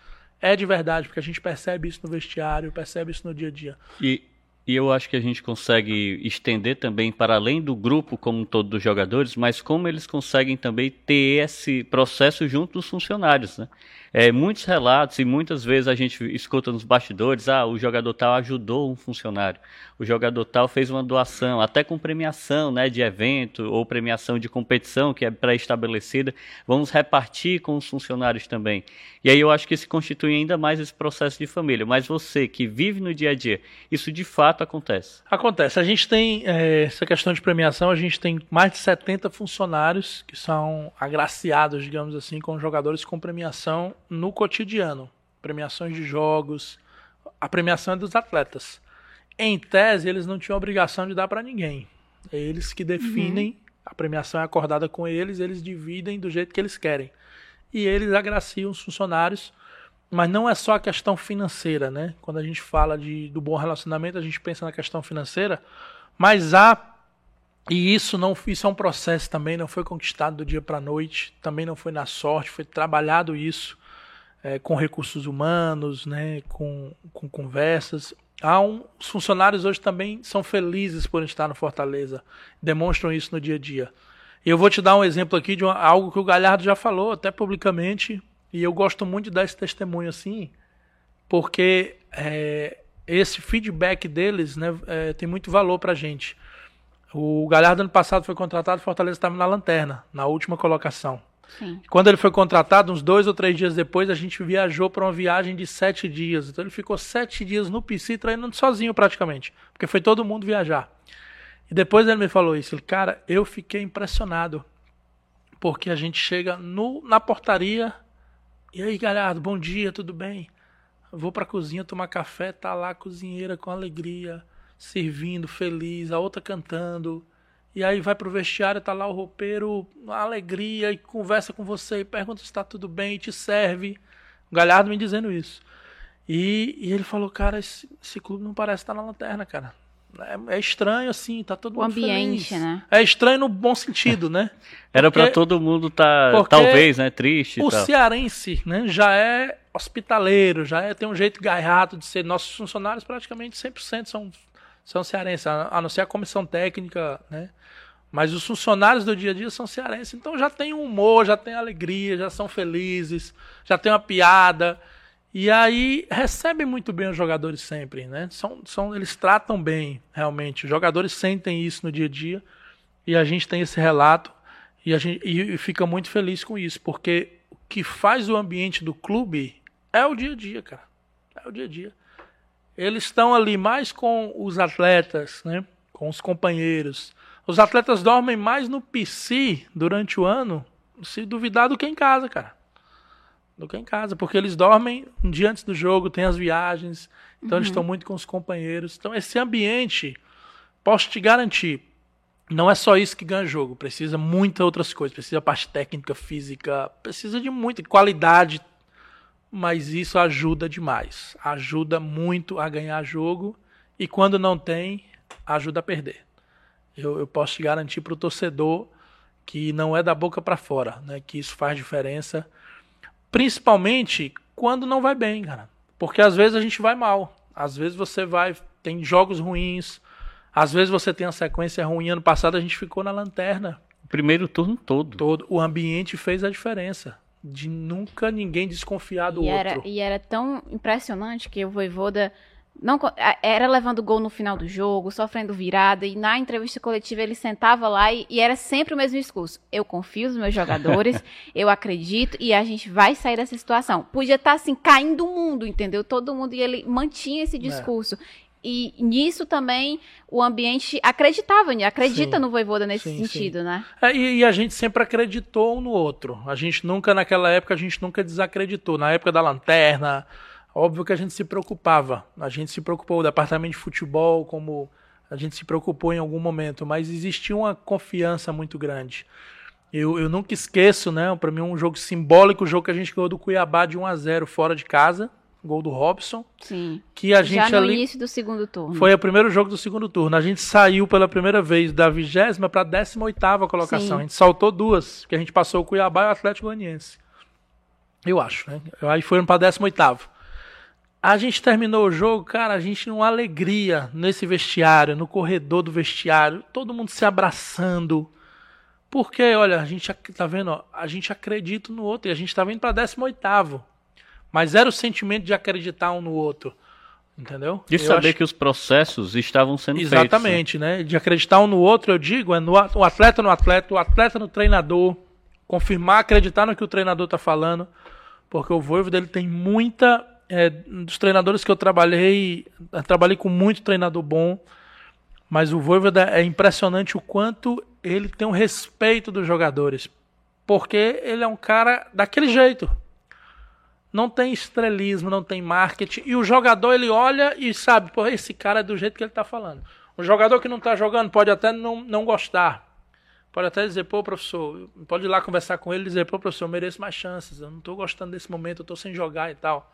É de verdade, porque a gente percebe isso no vestiário, percebe isso no dia a dia. E e eu acho que a gente consegue estender também para além do grupo como um todo dos jogadores, mas como eles conseguem também ter esse processo junto dos funcionários, né? É, muitos relatos e muitas vezes a gente escuta nos bastidores, ah, o jogador tal ajudou um funcionário, o jogador tal fez uma doação, até com premiação, né, de evento ou premiação de competição que é pré-estabelecida, vamos repartir com os funcionários também. E aí eu acho que se constitui ainda mais esse processo de família. Mas você que vive no dia a dia, isso de fato acontece? Acontece. A gente tem é, essa questão de premiação, a gente tem mais de 70 funcionários que são agraciados, digamos assim, com jogadores com premiação no cotidiano. Premiações de jogos, a premiação é dos atletas. Em tese, eles não tinham obrigação de dar para ninguém. É eles que definem, uhum. a premiação é acordada com eles, eles dividem do jeito que eles querem. E eles agraciam os funcionários, mas não é só a questão financeira, né? Quando a gente fala de, do bom relacionamento, a gente pensa na questão financeira, mas há e isso não isso é um processo também, não foi conquistado do dia para a noite, também não foi na sorte, foi trabalhado isso é, com recursos humanos, né, com, com conversas. Há um, os funcionários hoje também são felizes por estar no Fortaleza, demonstram isso no dia a dia. Eu vou te dar um exemplo aqui de uma, algo que o Galhardo já falou, até publicamente, e eu gosto muito de dar esse testemunho assim, porque é, esse feedback deles né, é, tem muito valor pra gente. O Galhardo ano passado foi contratado, Fortaleza estava na lanterna, na última colocação. Sim. Quando ele foi contratado, uns dois ou três dias depois, a gente viajou para uma viagem de sete dias. Então ele ficou sete dias no PC treinando sozinho praticamente, porque foi todo mundo viajar. E depois ele me falou isso. Cara, eu fiquei impressionado. Porque a gente chega no, na portaria. E aí, Galhardo, bom dia, tudo bem? Vou pra cozinha tomar café, tá lá a cozinheira com alegria, servindo, feliz, a outra cantando. E aí vai pro vestiário, tá lá o roupeiro, alegria, e conversa com você, e pergunta se tá tudo bem, e te serve. O Galhardo me dizendo isso. E, e ele falou, cara, esse, esse clube não parece estar tá na lanterna, cara. É, é, estranho, assim, tá todo o mundo ambiente, feliz. né? É estranho no bom sentido, né? Era para todo mundo tá, talvez, né, triste. O cearense, né, já é hospitaleiro, já é, tem um jeito gaiato de ser. Nossos funcionários praticamente 100% são, são cearenses, a, a não ser a comissão técnica, né? Mas os funcionários do dia a dia são cearenses, então já tem humor, já tem alegria, já são felizes, já tem uma piada. E aí recebem muito bem os jogadores sempre, né? São, são, eles tratam bem, realmente. Os jogadores sentem isso no dia a dia e a gente tem esse relato e a gente e fica muito feliz com isso, porque o que faz o ambiente do clube é o dia a dia, cara. É o dia a dia. Eles estão ali mais com os atletas, né? Com os companheiros. Os atletas dormem mais no PC durante o ano, se duvidar, do que em casa, cara do que em casa, porque eles dormem um dia antes do jogo, tem as viagens, então uhum. eles estão muito com os companheiros. Então esse ambiente, posso te garantir, não é só isso que ganha jogo, precisa muitas outras coisas, precisa parte técnica, física, precisa de muita qualidade, mas isso ajuda demais, ajuda muito a ganhar jogo e quando não tem, ajuda a perder. Eu, eu posso te garantir para o torcedor que não é da boca para fora, né, que isso faz diferença Principalmente quando não vai bem, cara. Porque às vezes a gente vai mal. Às vezes você vai. Tem jogos ruins. Às vezes você tem uma sequência ruim. Ano passado a gente ficou na lanterna. O primeiro turno todo. Todo. O ambiente fez a diferença. De nunca ninguém desconfiar do e outro. Era, e era tão impressionante que o Voivoda não era levando gol no final do jogo, sofrendo virada, e na entrevista coletiva ele sentava lá e, e era sempre o mesmo discurso. Eu confio nos meus jogadores, eu acredito e a gente vai sair dessa situação. Podia estar tá, assim, caindo o mundo, entendeu? Todo mundo, e ele mantinha esse é. discurso. É. E nisso também o ambiente acreditava, acredita sim, no Voivoda nesse sim, sentido, sim. né? É, e, e, a gente sempre acreditou um no outro. A gente nunca, naquela época, a gente nunca desacreditou. Na época da lanterna, Óbvio que a gente se preocupava. A gente se preocupou, o departamento de futebol, como a gente se preocupou em algum momento, mas existia uma confiança muito grande. Eu, eu nunca esqueço, né? Para mim, um jogo simbólico, o jogo que a gente ganhou do Cuiabá de 1 a 0 fora de casa, gol do Robson. Sim. Que a gente Já no ali, início do segundo turno. Foi o primeiro jogo do segundo turno. A gente saiu pela primeira vez da vigésima para a 18 colocação. Sim. A gente saltou duas, que a gente passou o Cuiabá e o Atlético Goianiense. Eu acho, né? Aí foram para 18 a gente terminou o jogo, cara, a gente numa alegria nesse vestiário, no corredor do vestiário, todo mundo se abraçando. Porque, olha, a gente tá vendo, ó, a gente acredita no outro e a gente tá vindo para 18º. Mas era o sentimento de acreditar um no outro. Entendeu? De eu saber acho... que os processos estavam sendo Exatamente, feitos. Né? né? De acreditar um no outro, eu digo, é no o atleta no atleta, o atleta no treinador, confirmar, acreditar no que o treinador tá falando, porque o Voivo dele tem muita é, dos treinadores que eu trabalhei, eu trabalhei com muito treinador bom, mas o Voivoda é impressionante o quanto ele tem um respeito dos jogadores, porque ele é um cara daquele jeito. Não tem estrelismo, não tem marketing, e o jogador ele olha e sabe, pô, esse cara é do jeito que ele está falando. O jogador que não está jogando pode até não, não gostar, pode até dizer, pô, professor, pode ir lá conversar com ele e dizer, pô, professor, eu mereço mais chances, eu não estou gostando desse momento, eu estou sem jogar e tal.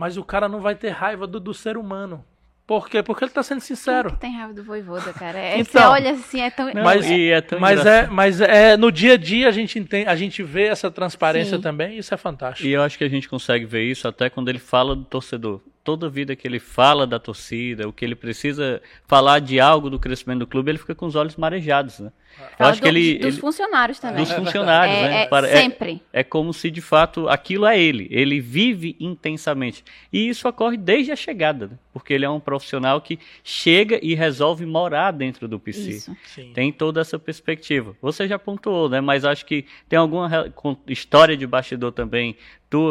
Mas o cara não vai ter raiva do, do ser humano. Por quê? Porque ele tá sendo sincero. tem raiva do voivoda, cara. É, então, você olha assim, é tão. Mas, é tão mas, é, mas é no dia a dia a gente entende, a gente vê essa transparência Sim. também, e isso é fantástico. E eu acho que a gente consegue ver isso até quando ele fala do torcedor. Toda vida que ele fala da torcida, o que ele precisa falar de algo do crescimento do clube, ele fica com os olhos marejados, né? Eu acho do, que ele dos ele, funcionários também. Dos funcionários, é, né? É, é, sempre. É, como se de fato aquilo é ele. Ele vive intensamente. E isso ocorre desde a chegada, né? porque ele é um profissional que chega e resolve morar dentro do PC. Isso. Tem toda essa perspectiva. Você já pontuou, né? Mas acho que tem alguma história de bastidor também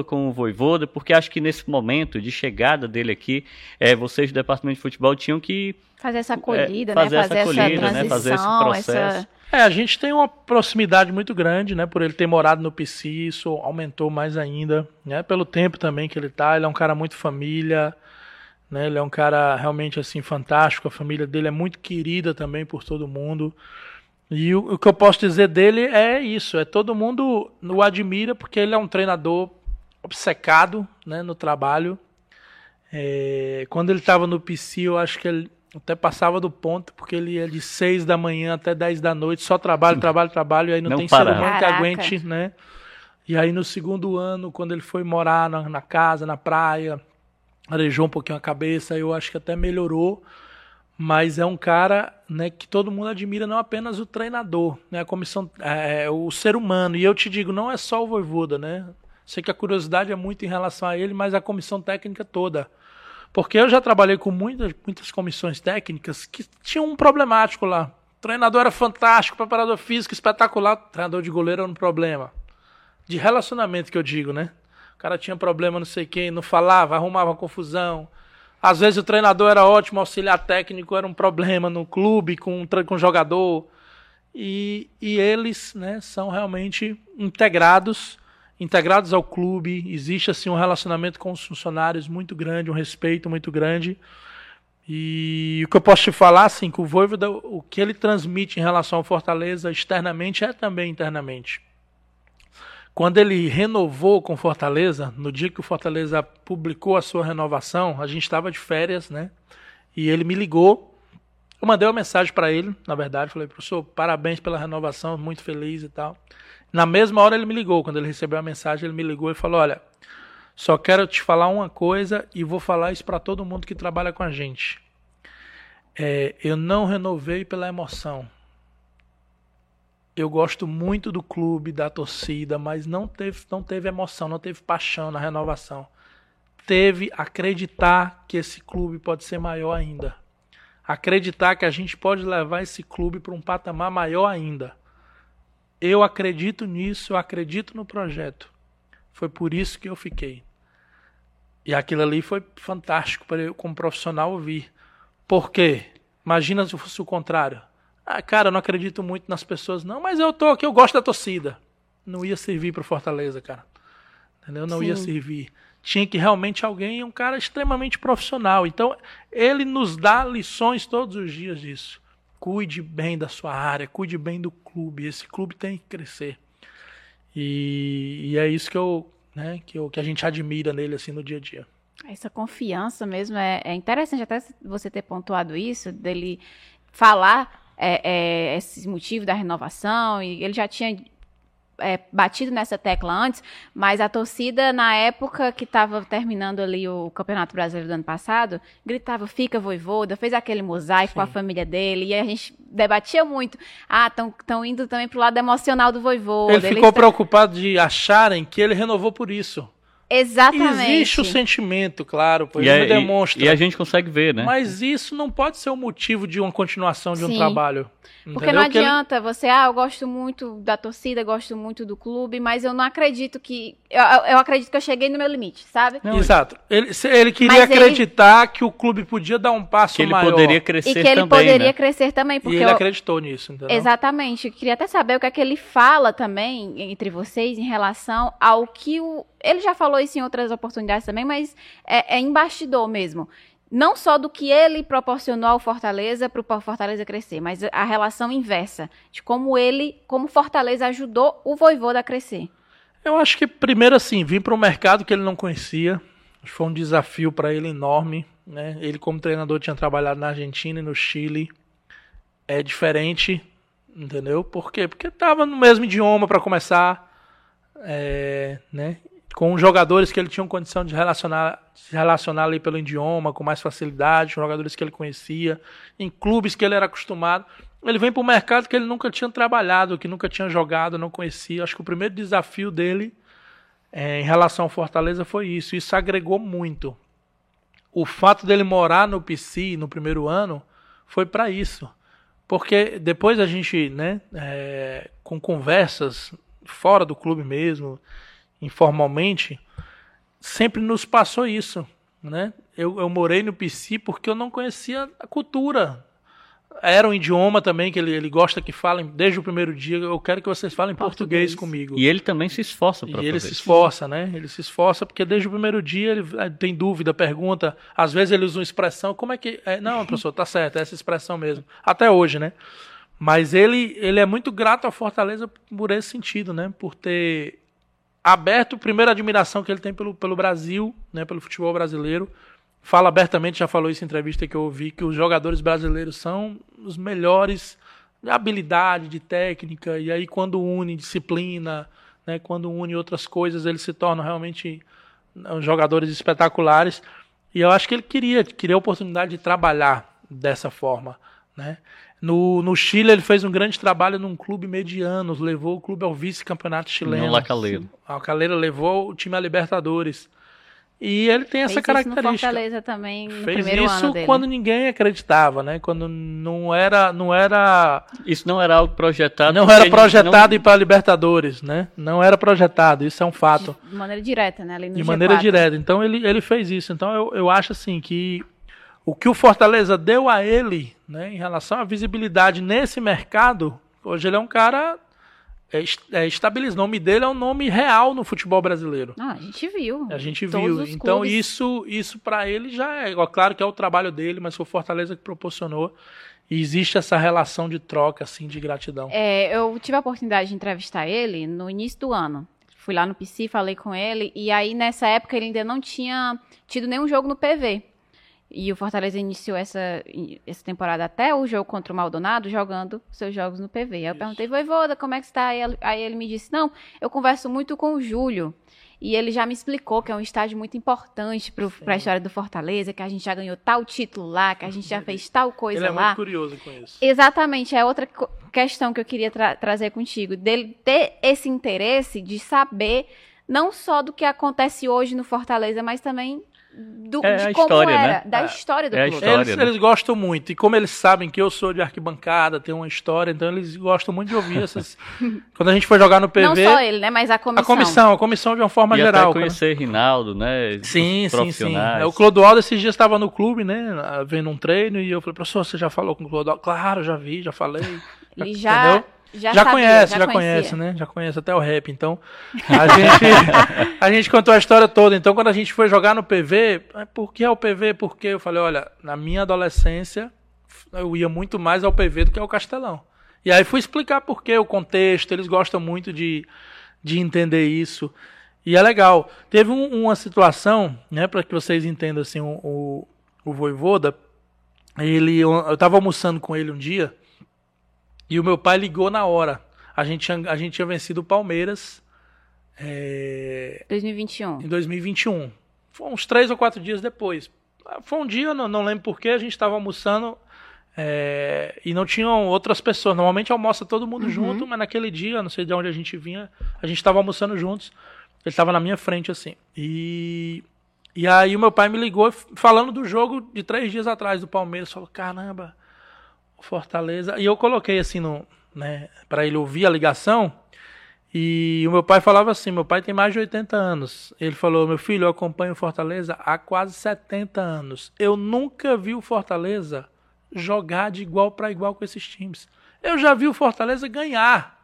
com o Voivoda, porque acho que nesse momento de chegada dele aqui, é, vocês do departamento de futebol tinham que fazer essa acolhida, é, fazer né? Fazer essa acolhida, né? Fazer esse processo. Essa... É, a gente tem uma proximidade muito grande, né? Por ele ter morado no PC, isso aumentou mais ainda, né? Pelo tempo também que ele tá, ele é um cara muito família, né? Ele é um cara realmente assim fantástico, a família dele é muito querida também por todo mundo. E o, o que eu posso dizer dele é isso, é todo mundo o admira porque ele é um treinador obcecado né, no trabalho. É, quando ele estava no PC, eu acho que ele até passava do ponto, porque ele ia de 6 da manhã até 10 da noite, só trabalho, trabalho, trabalho, e aí não, não tem para. ser humano que aguente, né? E aí no segundo ano, quando ele foi morar na, na casa, na praia, arejou um pouquinho a cabeça, eu acho que até melhorou, mas é um cara né, que todo mundo admira, não apenas o treinador, né, a comissão, é, é o ser humano, e eu te digo, não é só o Voivoda, né? Sei que a curiosidade é muito em relação a ele, mas a comissão técnica toda. Porque eu já trabalhei com muitas, muitas comissões técnicas que tinham um problemático lá. O treinador era fantástico, preparador físico espetacular, treinador de goleiro era um problema. De relacionamento que eu digo, né? O cara tinha problema, não sei quem, não falava, arrumava confusão. Às vezes o treinador era ótimo, auxiliar técnico era um problema no clube com, com o jogador. E, e eles né, são realmente integrados integrados ao clube, existe assim um relacionamento com os funcionários muito grande, um respeito muito grande. E o que eu posso te falar, assim, que o Voivoda, o que ele transmite em relação ao Fortaleza externamente é também internamente. Quando ele renovou com Fortaleza, no dia que o Fortaleza publicou a sua renovação, a gente estava de férias, né? E ele me ligou. Eu mandei uma mensagem para ele, na verdade, falei, professor, parabéns pela renovação, muito feliz e tal. Na mesma hora ele me ligou, quando ele recebeu a mensagem, ele me ligou e falou: Olha, só quero te falar uma coisa e vou falar isso para todo mundo que trabalha com a gente. É, eu não renovei pela emoção. Eu gosto muito do clube, da torcida, mas não teve, não teve emoção, não teve paixão na renovação. Teve acreditar que esse clube pode ser maior ainda. Acreditar que a gente pode levar esse clube para um patamar maior ainda. Eu acredito nisso, eu acredito no projeto. Foi por isso que eu fiquei. E aquilo ali foi fantástico para eu, como profissional, ouvir. Por quê? Imagina se fosse o contrário. Ah, cara, eu não acredito muito nas pessoas, não, mas eu tô aqui, eu gosto da torcida. Não ia servir para Fortaleza, cara. Entendeu? Não Sim. ia servir. Tinha que realmente alguém, um cara extremamente profissional. Então, ele nos dá lições todos os dias disso. Cuide bem da sua área, cuide bem do clube. Esse clube tem que crescer. E, e é isso que eu, né, que, eu, que a gente admira nele assim no dia a dia. Essa confiança mesmo é, é interessante até você ter pontuado isso, dele falar é, é, esse motivo da renovação, e ele já tinha é, batido nessa tecla antes, mas a torcida, na época que estava terminando ali o Campeonato Brasileiro do ano passado, gritava, fica voivoda, fez aquele mosaico Sim. com a família dele, e a gente debatia muito. Ah, estão indo também pro lado emocional do voivoda. Ele ficou preocupado de acharem que ele renovou por isso. Exatamente. Existe o sentimento, claro, pois ele demonstra. E, e, a gente consegue ver, né? Mas isso não pode ser o motivo de uma continuação de Sim. um trabalho. Porque não adianta você, ah, eu gosto muito da torcida, gosto muito do clube, mas eu não acredito que. Eu, eu acredito que eu cheguei no meu limite, sabe? Não, Exato. Ele, ele queria mas acreditar ele... que o clube podia dar um passo que ele maior. poderia crescer também. E que ele também, poderia né? crescer também. Porque e ele eu... acreditou nisso, entendeu? Exatamente. Eu queria até saber o que é que ele fala também entre vocês em relação ao que o. Ele já falou isso em outras oportunidades também, mas é, é mesmo não só do que ele proporcionou ao Fortaleza para o Fortaleza crescer, mas a relação inversa, de como ele, como Fortaleza ajudou o Voivoda a crescer. Eu acho que primeiro assim, vir para um mercado que ele não conhecia, foi um desafio para ele enorme, né? Ele como treinador tinha trabalhado na Argentina e no Chile, é diferente, entendeu? Por quê? Porque estava no mesmo idioma para começar, é, né? Com jogadores que ele tinha condição de relacionar, se relacionar ali pelo idioma com mais facilidade, jogadores que ele conhecia, em clubes que ele era acostumado. Ele vem para o mercado que ele nunca tinha trabalhado, que nunca tinha jogado, não conhecia. Acho que o primeiro desafio dele é, em relação ao Fortaleza foi isso. Isso agregou muito. O fato dele morar no PC no primeiro ano foi para isso. Porque depois a gente, né, é, com conversas fora do clube mesmo, informalmente, sempre nos passou isso. Né? Eu, eu morei no PC porque eu não conhecia a cultura era um idioma também que ele, ele gosta que falem desde o primeiro dia. Eu quero que vocês falem português, português comigo. E ele também se esforça para E ele se esforça, né? Ele se esforça porque desde o primeiro dia ele eh, tem dúvida, pergunta. Às vezes ele usa uma expressão. Como é que. É, não, professor, tá certo, é essa expressão mesmo. Até hoje, né? Mas ele, ele é muito grato ao Fortaleza por esse sentido, né? Por ter aberto, primeiro, a admiração que ele tem pelo, pelo Brasil, né? Pelo futebol brasileiro fala abertamente, já falou isso em entrevista que eu ouvi, que os jogadores brasileiros são os melhores de habilidade, de técnica, e aí quando une disciplina, né, quando une outras coisas, eles se tornam realmente né, jogadores espetaculares. E eu acho que ele queria, queria a oportunidade de trabalhar dessa forma, né? No, no Chile ele fez um grande trabalho num clube mediano, levou o clube ao vice-campeonato chileno. No Lacaleiro. A Lacaleiro levou o time a Libertadores. E ele tem essa Fez característica. Isso no Fortaleza também no Fez primeiro isso ano dele. quando ninguém acreditava, né? Quando não era, não era. Isso não era algo projetado. Não era projetado não... ir para Libertadores, né? Não era projetado. Isso é um fato. De maneira direta, né? De G4. maneira direta. Então ele, ele fez isso. Então eu, eu acho assim que o que o Fortaleza deu a ele, né, em relação à visibilidade nesse mercado, hoje ele é um cara é, é, estabiliza. O nome dele é um nome real no futebol brasileiro. Ah, a gente viu. A gente viu. Então clubes. isso, isso para ele já é. Claro que é o trabalho dele, mas foi o Fortaleza que proporcionou. E existe essa relação de troca, assim, de gratidão. É, eu tive a oportunidade de entrevistar ele no início do ano. Fui lá no PC, falei com ele, e aí nessa época ele ainda não tinha tido nenhum jogo no PV. E o Fortaleza iniciou essa, essa temporada até o jogo contra o Maldonado jogando seus jogos no PV. Aí eu Isso. perguntei, Voivoda, como é que está? Aí, aí ele me disse, não, eu converso muito com o Júlio. E ele já me explicou que é um estágio muito importante para a história do Fortaleza, que a gente já ganhou tal título lá, que a gente já fez tal coisa lá. Ele é muito curioso com isso. Exatamente, é outra questão que eu queria tra trazer contigo, dele ter esse interesse de saber não só do que acontece hoje no Fortaleza, mas também do, é de como história, era, né? da é. história do é clube. História, eles, né? eles, gostam muito. E como eles sabem que eu sou de arquibancada, tenho uma história, então eles gostam muito de ouvir essas. Quando a gente foi jogar no PV. Não só ele, né? Mas a comissão. A comissão, a comissão de uma forma e geral. Até conhecer cara. Rinaldo, né? Sim, sim, sim. É, o Clodoaldo esses dias estava no clube, né? Vendo um treino, e eu falei, professor, você já falou com o Clodoaldo? Claro, já vi, já falei. Ele já. Entendeu? Já, já sabia, conhece, já, já conhece, né? Já conhece até o rap. Então, a gente, a gente contou a história toda. Então, quando a gente foi jogar no PV, por que é o PV? Porque eu falei, olha, na minha adolescência, eu ia muito mais ao PV do que ao Castelão. E aí fui explicar por que, o contexto, eles gostam muito de, de entender isso. E é legal. Teve um, uma situação, né, para que vocês entendam assim, o, o, o Voivoda, ele, eu estava almoçando com ele um dia, e o meu pai ligou na hora. A gente tinha, a gente tinha vencido o Palmeiras. É, 2021. Em 2021. Foi uns três ou quatro dias depois. Foi um dia, não, não lembro porquê, a gente estava almoçando é, e não tinham outras pessoas. Normalmente almoça todo mundo uhum. junto, mas naquele dia, não sei de onde a gente vinha, a gente estava almoçando juntos. Ele estava na minha frente, assim. E, e aí o meu pai me ligou falando do jogo de três dias atrás do Palmeiras. Falou: caramba, Fortaleza. E eu coloquei assim no, né, para ele ouvir a ligação. E o meu pai falava assim: meu pai tem mais de 80 anos. Ele falou: meu filho, eu acompanho o Fortaleza há quase 70 anos. Eu nunca vi o Fortaleza jogar de igual para igual com esses times. Eu já vi o Fortaleza ganhar.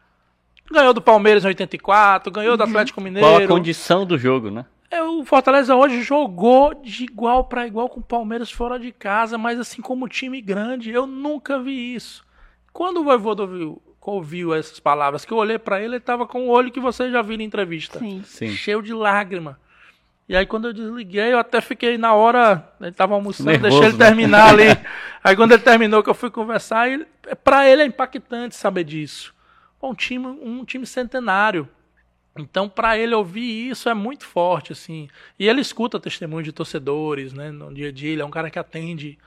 Ganhou do Palmeiras em 84, ganhou do uhum. Atlético Mineiro. Qual a condição do jogo, né? É, o Fortaleza hoje jogou de igual para igual com o Palmeiras fora de casa, mas assim como time grande, eu nunca vi isso. Quando o Voivoda ouviu, ouviu essas palavras, que eu olhei para ele, ele tava com o olho que você já viu na entrevista, Sim. Sim. cheio de lágrima. E aí quando eu desliguei, eu até fiquei na hora, ele tava almoçando, Nervoso, deixei ele né? terminar ali. Aí quando ele terminou que eu fui conversar, ele, para ele é impactante saber disso. Um time, um time centenário, Então, para ele ouvir isso é muito forte, assim. E ele escuta testemunho de torcedores, né? No dia a dia, ele é um cara que atende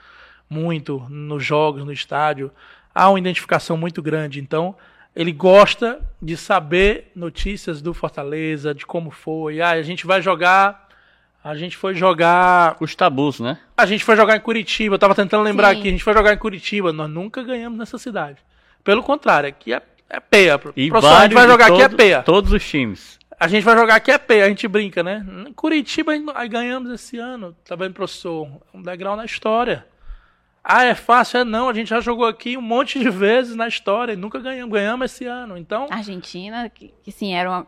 muito nos jogos, no estádio. Há uma identificação muito grande. Então, ele gosta de saber notícias do Fortaleza, de como foi. Ah, a gente vai jogar. A gente foi jogar. Os tabus, né? A gente foi jogar em Curitiba. Eu tava tentando lembrar Sim. aqui. A gente foi jogar em Curitiba. Nós nunca ganhamos nessa cidade. Pelo contrário, aqui é, é peia. E Professor, a gente vai jogar todo, aqui é peia. Todos os times. A gente vai jogar aqui é peia. A gente brinca, né? Curitiba aí ganhamos esse ano. Tá vendo, professor? Um degrau na história. Ah, é fácil? É não. A gente já jogou aqui um monte de vezes na história e nunca ganhamos. Ganhamos esse ano. Então. Argentina, que, que sim, era uma.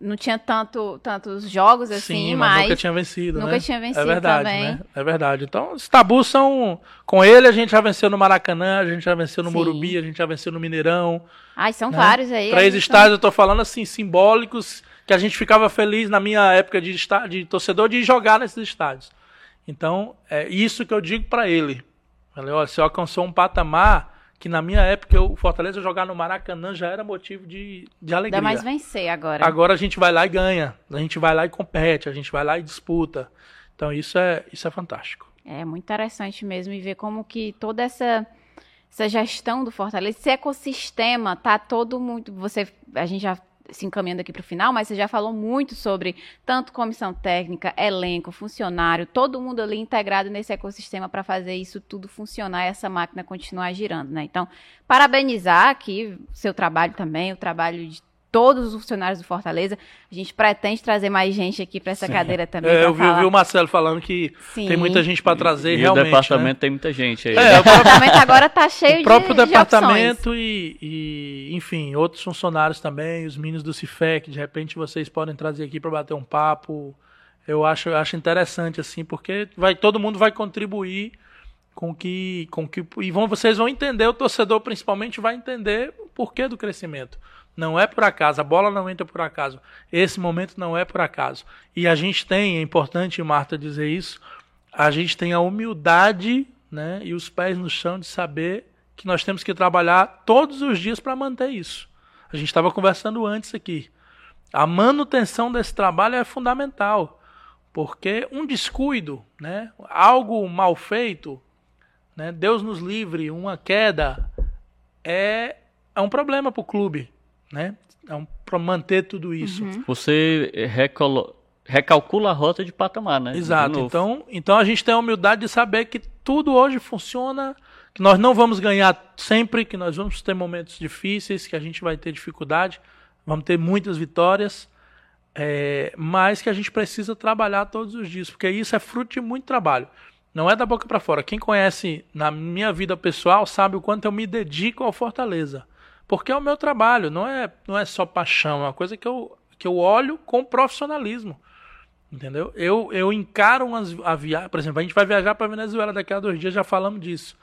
Não tinha tanto, tantos jogos assim, sim, mas, mas nunca tinha vencido. Nunca né? tinha vencido. É verdade, também. né? É verdade. Então, os tabus são. Com ele, a gente já venceu no Maracanã, a gente já venceu no sim. Morumbi, a gente já venceu no Mineirão. Ai, são né? vários aí. Três estádios, eu tô falando assim, simbólicos, que a gente ficava feliz na minha época de, de torcedor de jogar nesses estádios. Então, é isso que eu digo para ele. Falei, olha, você alcançou um patamar que na minha época o Fortaleza jogar no Maracanã já era motivo de, de alegria. Ainda mais vencer agora. Agora a gente vai lá e ganha. A gente vai lá e compete, a gente vai lá e disputa. Então isso é, isso é fantástico. É muito interessante mesmo e ver como que toda essa essa gestão do Fortaleza, esse ecossistema tá todo muito, você a gente já se encaminhando aqui para o final, mas você já falou muito sobre tanto comissão técnica, elenco, funcionário, todo mundo ali integrado nesse ecossistema para fazer isso tudo funcionar e essa máquina continuar girando, né? Então, parabenizar aqui seu trabalho também, o trabalho de todos os funcionários do Fortaleza. A gente pretende trazer mais gente aqui para essa Sim. cadeira também. É, eu vi, vi, o Marcelo falando que Sim. tem muita gente para trazer e, realmente. E o departamento né? tem muita gente aí. É, o departamento agora está cheio de O próprio de, departamento de e, e, enfim, outros funcionários também, os meninos do Cifec, de repente vocês podem trazer aqui para bater um papo. Eu acho, eu acho interessante assim, porque vai todo mundo vai contribuir com que com que e vão vocês vão entender o torcedor principalmente vai entender o porquê do crescimento. Não é por acaso, a bola não entra por acaso. Esse momento não é por acaso. E a gente tem, é importante, Marta, dizer isso, a gente tem a humildade né, e os pés no chão de saber que nós temos que trabalhar todos os dias para manter isso. A gente estava conversando antes aqui. A manutenção desse trabalho é fundamental, porque um descuido, né, algo mal feito, né, Deus nos livre, uma queda, é, é um problema para o clube né? É para manter tudo isso. Uhum. Você recolo... recalcula a rota de patamar, né? Exato. Então, então a gente tem a humildade de saber que tudo hoje funciona, que nós não vamos ganhar sempre, que nós vamos ter momentos difíceis, que a gente vai ter dificuldade, vamos ter muitas vitórias, é, mas que a gente precisa trabalhar todos os dias, porque isso é fruto de muito trabalho. Não é da boca para fora. Quem conhece na minha vida pessoal sabe o quanto eu me dedico ao Fortaleza. Porque é o meu trabalho, não é, não é só paixão, é uma coisa que eu, que eu olho com profissionalismo. Entendeu? Eu, eu encaro umas, a viagem. Por exemplo, a gente vai viajar para Venezuela daqui a dois dias, já falamos disso.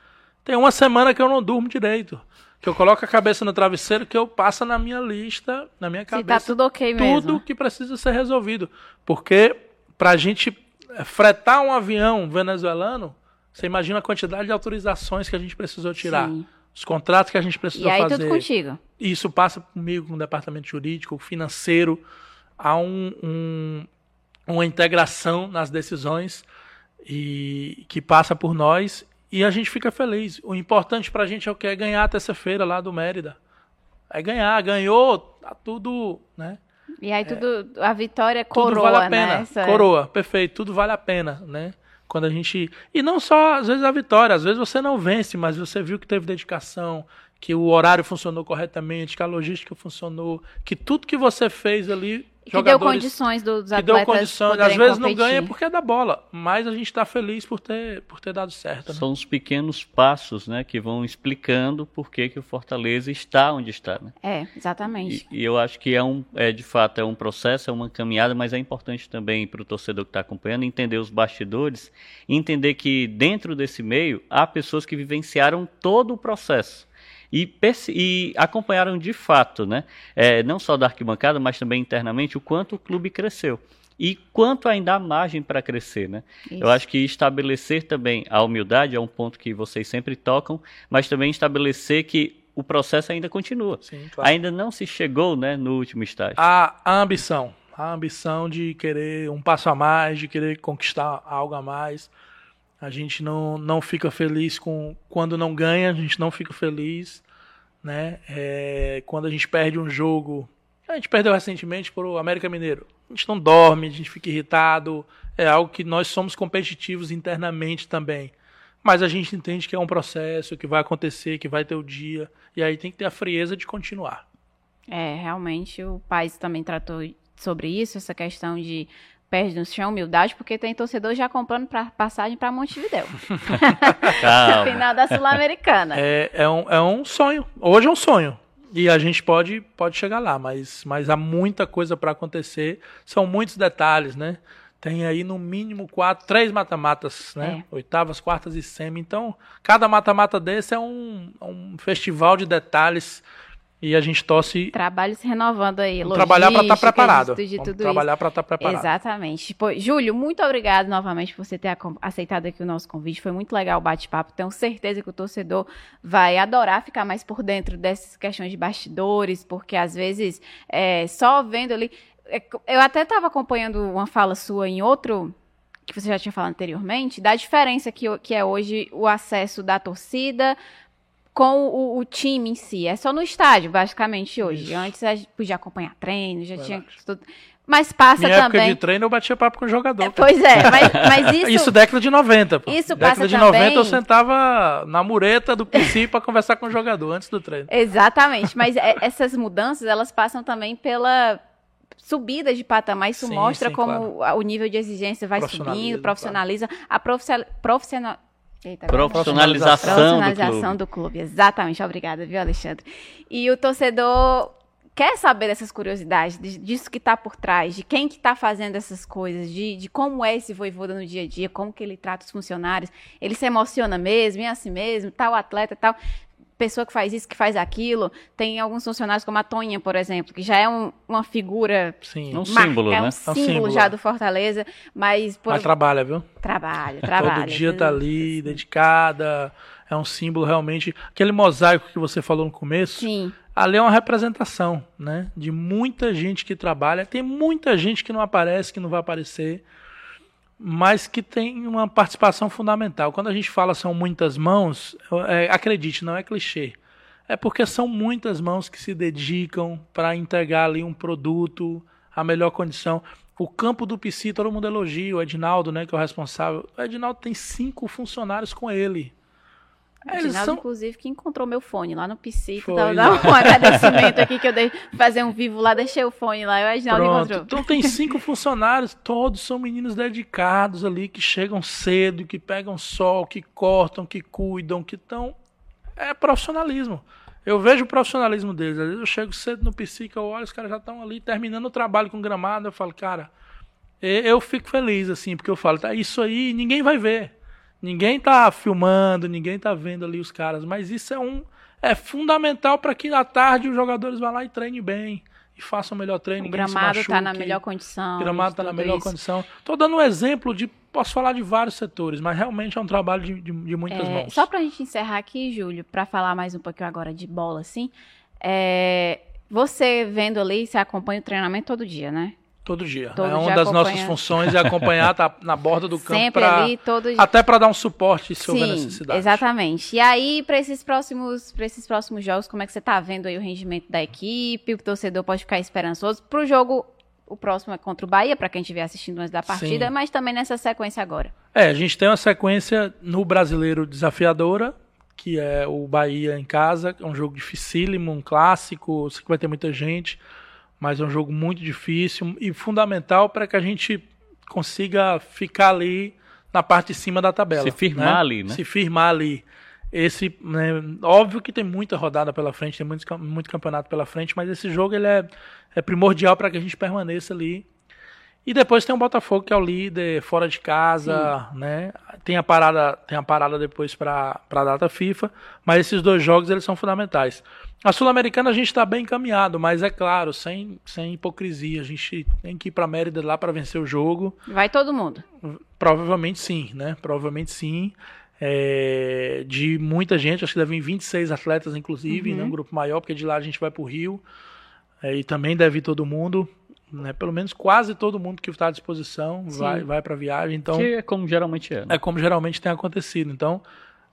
Tem uma semana que eu não durmo direito. Que eu coloco a cabeça no travesseiro, que eu passo na minha lista, na minha cabeça. Se tá tudo ok mesmo. Tudo que precisa ser resolvido. Porque pra gente fretar um avião venezuelano, você imagina a quantidade de autorizações que a gente precisou tirar. Sim os contratos que a gente precisou fazer. E aí fazer. tudo contigo. Isso passa comigo, com o departamento jurídico, financeiro. Há um, um, uma integração nas decisões e que passa por nós e a gente fica feliz. O importante para a gente é o que é ganhar terça-feira lá do Mérida. É ganhar, ganhou, tá tudo, né? E aí tudo, é, a vitória coroa, tudo vale a pena, né? Coroa, perfeito, tudo vale a pena, né? Quando a gente. E não só, às vezes, a vitória, às vezes você não vence, mas você viu que teve dedicação, que o horário funcionou corretamente, que a logística funcionou, que tudo que você fez ali que deu condições dos atletas. Que deu condições. Às vezes competir. não ganha porque é da bola, mas a gente está feliz por ter, por ter dado certo. Né? São os pequenos passos né, que vão explicando por que, que o Fortaleza está onde está. Né? É, exatamente. E, e, eu acho que é, um, é de fato é um processo, é uma caminhada, mas é importante também para o torcedor que está acompanhando entender os bastidores e entender que dentro desse meio há pessoas que vivenciaram todo o processo e, e acompanharam de fato, né, é, não só da arquibancada, mas também internamente, o quanto o clube cresceu e quanto ainda há margem para crescer, né? Isso. Eu acho que estabelecer também a humildade é um ponto que vocês sempre tocam, mas também estabelecer que o processo ainda continua. Sim, claro. Ainda não se chegou né, no último estágio. A, a ambição. A ambição de querer um passo a mais, de querer conquistar algo a mais. A gente não, não fica feliz com quando não ganha, a gente não fica feliz. Né? É, quando a gente perde um jogo. A gente perdeu recentemente para o América Mineiro. A gente não dorme, a gente fica irritado. É algo que nós somos competitivos internamente também. Mas a gente entende que é um processo, que vai acontecer, que vai ter o dia. E aí tem que ter a frieza de continuar. É, realmente o Paz também tratou sobre isso, essa questão de perde no chão humildade, porque tem torcedor já comprando pra, passagem para Montevidéu. Final da Sul-Americana. É, é, um, é um sonho. Hoje é um sonho. E a gente pode, pode chegar lá, mas, mas há muita coisa para acontecer. São muitos detalhes, né? Tem aí no mínimo quatro, três mata-matas, né? É. Oitavas, quartas e semi. Então, cada mata-mata desse é um, um festival de detalhes e a gente torce. Trabalho se renovando aí. Trabalhar para estar tá preparado. Trabalhar para estar tá preparado. Exatamente. Pô, Júlio, muito obrigado novamente por você ter aceitado aqui o nosso convite. Foi muito legal o bate-papo. Tenho certeza que o torcedor vai adorar ficar mais por dentro dessas questões de bastidores, porque às vezes é, só vendo ali. É, eu até estava acompanhando uma fala sua em outro que você já tinha falado anteriormente, da diferença que, que é hoje o acesso da torcida com o, o, time em si. É só no estádio, basicamente, hoje. Isso. Antes a gente podia acompanhar treino, já tinha tudo. Mas passa Minha também. época de treino eu batia papo com o jogador. É, pois é, mas, mas isso. isso década de 90, pô. Isso década passa de também... 90 eu sentava na mureta do PC para conversar com o jogador antes do treino. Exatamente, mas é, essas mudanças elas passam também pela subida de patamar. Isso sim, mostra sim, como claro. o nível de exigência vai subindo, profissionaliza. Claro. A profissional, Eita, profissionalização, profissionalização do, clube. do clube. Exatamente, obrigada, viu, Alexandre? E o torcedor quer saber dessas curiosidades, disso que está por trás, de quem que está fazendo essas coisas, de, de como é esse voivoda no dia a dia, como que ele trata os funcionários, ele se emociona mesmo, é assim mesmo, tal atleta, tal pessoa que faz isso, que faz aquilo. Tem alguns funcionários como a Toninha, por exemplo, que já é um, uma figura. Sim, um símbolo, é um né? símbolo, é um símbolo já do Fortaleza, mas. Por... Mas trabalha, viu? Trabalha, trabalha. Todo dia tá ali, dedicada. É um símbolo realmente. Aquele mosaico que você falou no começo. Sim. Ali é uma representação, né? De muita gente que trabalha. Tem muita gente que não aparece, que não vai aparecer mas que tem uma participação fundamental. Quando a gente fala são muitas mãos, é, acredite, não é clichê. É porque são muitas mãos que se dedicam para entregar ali um produto, a melhor condição. O campo do PC, todo mundo elogia, o Edinaldo, né, que é o responsável. O Edinaldo tem cinco funcionários com ele. Eles são... inclusive, que encontrou meu fone lá no PC. Dá um agradecimento aqui que eu dei fazer um vivo lá, deixei o fone lá e o Reginaldo encontrou. Então tem cinco funcionários, todos são meninos dedicados ali, que chegam cedo, que pegam sol, que cortam, que cuidam, que estão. É profissionalismo. Eu vejo o profissionalismo deles. Às vezes eu chego cedo no PC, eu olho, os caras já estão ali terminando o trabalho com gramado. Eu falo, cara, eu fico feliz, assim, porque eu falo, tá, isso aí ninguém vai ver. Ninguém tá filmando, ninguém tá vendo ali os caras, mas isso é um é fundamental para que à tarde os jogadores vá lá e treinem bem e façam o melhor treino. O gramado está na melhor condição. O gramado está na melhor isso. condição. Estou dando um exemplo de. Posso falar de vários setores, mas realmente é um trabalho de, de, de muitas é, mãos. Só para a gente encerrar aqui, Júlio, para falar mais um pouquinho agora de bola, assim. É, você vendo ali, você acompanha o treinamento todo dia, né? Todo dia. Todo é uma das nossas funções é acompanhar, tá na borda do campo. Sempre pra, ali, todo dia. Até para dar um suporte se Sim, houver necessidade. Exatamente. E aí, para esses próximos para esses próximos jogos, como é que você está vendo aí o rendimento da equipe? O torcedor pode ficar esperançoso para o jogo. O próximo é contra o Bahia, para quem estiver assistindo antes da partida, Sim. mas também nessa sequência agora. É, a gente tem uma sequência no brasileiro desafiadora, que é o Bahia em casa, é um jogo dificílimo, um clássico, sei que vai ter muita gente mas é um jogo muito difícil e fundamental para que a gente consiga ficar ali na parte de cima da tabela. Se firmar né? ali, né? Se firmar ali. Esse, né, óbvio que tem muita rodada pela frente, tem muito, muito campeonato pela frente, mas esse jogo ele é, é primordial para que a gente permaneça ali. E depois tem o Botafogo que é o líder fora de casa, Sim. né? Tem a parada, tem a parada depois para a data FIFA, mas esses dois jogos eles são fundamentais. A Sul-Americana a gente está bem encaminhado, mas é claro, sem, sem hipocrisia. A gente tem que ir para Mérida lá para vencer o jogo. Vai todo mundo? Provavelmente sim, né? Provavelmente sim. é, de muita gente, acho que deve vir 26 atletas, inclusive, uhum. né, um grupo maior, porque de lá a gente vai para o Rio, é, e também deve ir todo mundo, né, pelo menos quase todo mundo que está à disposição Sim. vai, vai para a viagem. Então, que é como geralmente é. Né? É como geralmente tem acontecido. Então,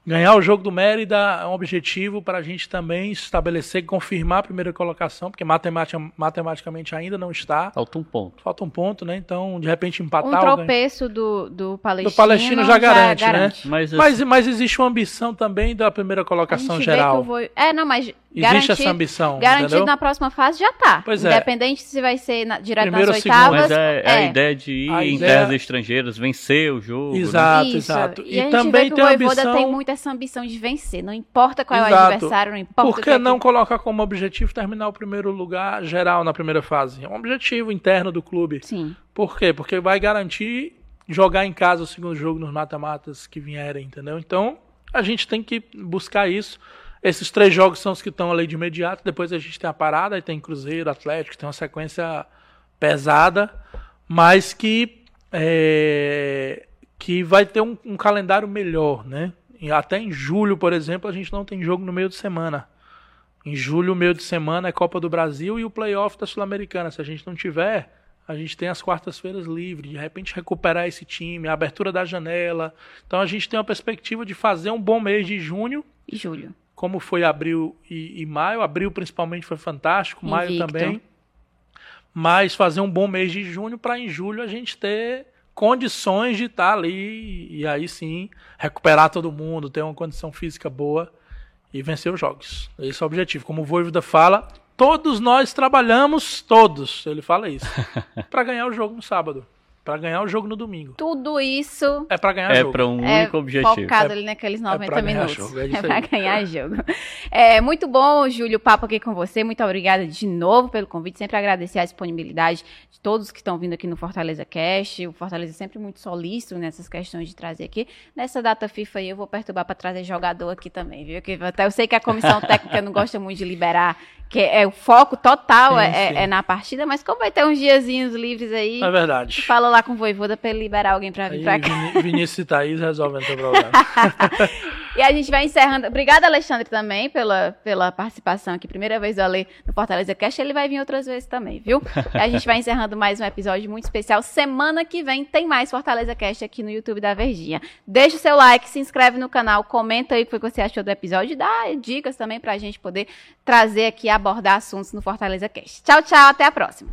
Ganhar o jogo do Mérida é um objetivo para a gente também estabelecer e confirmar a primeira colocação, porque matematica, matematicamente ainda não está. Falta um ponto. Falta um ponto, né? Então, de repente, empatar. Um tropeço do, do Palestino. Do Palestino já garante, já garante. né? Mas, mas, mas, existe uma ambição também da primeira colocação geral. Vou... É, não, mas Existe essa ambição. Garantido entendeu? na próxima fase já está. Pois é. Independente se vai ser na, direto Primeiro nas oitavas. Mas é, é, a ideia de ir a em ideia... terras estrangeiras, vencer o jogo. Né? Exato, né? exato. E, e também tem a ambição... tem muito essa ambição de vencer. Não importa qual exato. é o adversário, não importa Por que, que não é que... colocar como objetivo terminar o primeiro lugar geral na primeira fase? É um objetivo interno do clube. Sim. Por quê? Porque vai garantir jogar em casa o segundo jogo nos mata-matas que vierem, entendeu? Então, a gente tem que buscar isso. Esses três jogos são os que estão ali de imediato. Depois a gente tem a parada, aí tem Cruzeiro, Atlético, tem uma sequência pesada, mas que é, que vai ter um, um, calendário melhor, né? E até em julho, por exemplo, a gente não tem jogo no meio de semana. Em julho, meio de semana, é Copa do Brasil e o playoff da Sul-Americana. Se a gente não tiver, a gente tem as quartas-feiras livres, de repente recuperar esse time, a abertura da janela. Então a gente tem uma perspectiva de fazer um bom mês de junho e julho como foi abril e, e maio. Abril principalmente foi fantástico, Invicto. maio também. Mas fazer um bom mês de junho para em julho a gente ter condições de estar tá ali e aí sim recuperar todo mundo, ter uma condição física boa e vencer os jogos. Esse é o objetivo. Como o Voivoda fala, todos nós trabalhamos, todos, ele fala isso, para ganhar o jogo no sábado. Para ganhar o jogo no domingo. Tudo isso. É para ganhar é jogo. É para um é único objetivo. Focado é, ali naqueles 90 é minutos. Jogo, é, é para ganhar jogo. É muito bom, Júlio, o papo aqui com você. Muito obrigada de novo pelo convite. Sempre agradecer a disponibilidade de todos que estão vindo aqui no Fortaleza Cast. O Fortaleza é sempre muito solícito nessas questões de trazer aqui. Nessa data FIFA aí, eu vou perturbar para trazer jogador aqui também, viu? Que até eu sei que a comissão técnica não gosta muito de liberar que é o foco total sim, é, é sim. é, na partida, mas como vai ter uns diazinhos livres aí. É verdade. Fala lá com o Voivoda pra ele liberar alguém pra vir aí, pra cá. Vin Vinícius e Thaís resolvem o problema. e a gente vai encerrando. Obrigada, Alexandre, também pela, pela participação aqui. Primeira vez eu Ale no Fortaleza Cast, ele vai vir outras vezes também, viu? E a gente vai encerrando mais um episódio muito especial. Semana que vem tem mais Fortaleza Cast aqui no YouTube da Verdinha. Deixa o seu like, se inscreve no canal, comenta aí o que você achou do episódio e dá dicas também pra gente poder trazer aqui abordar assuntos no Fortaleza Cast. Tchau, tchau, até a próxima.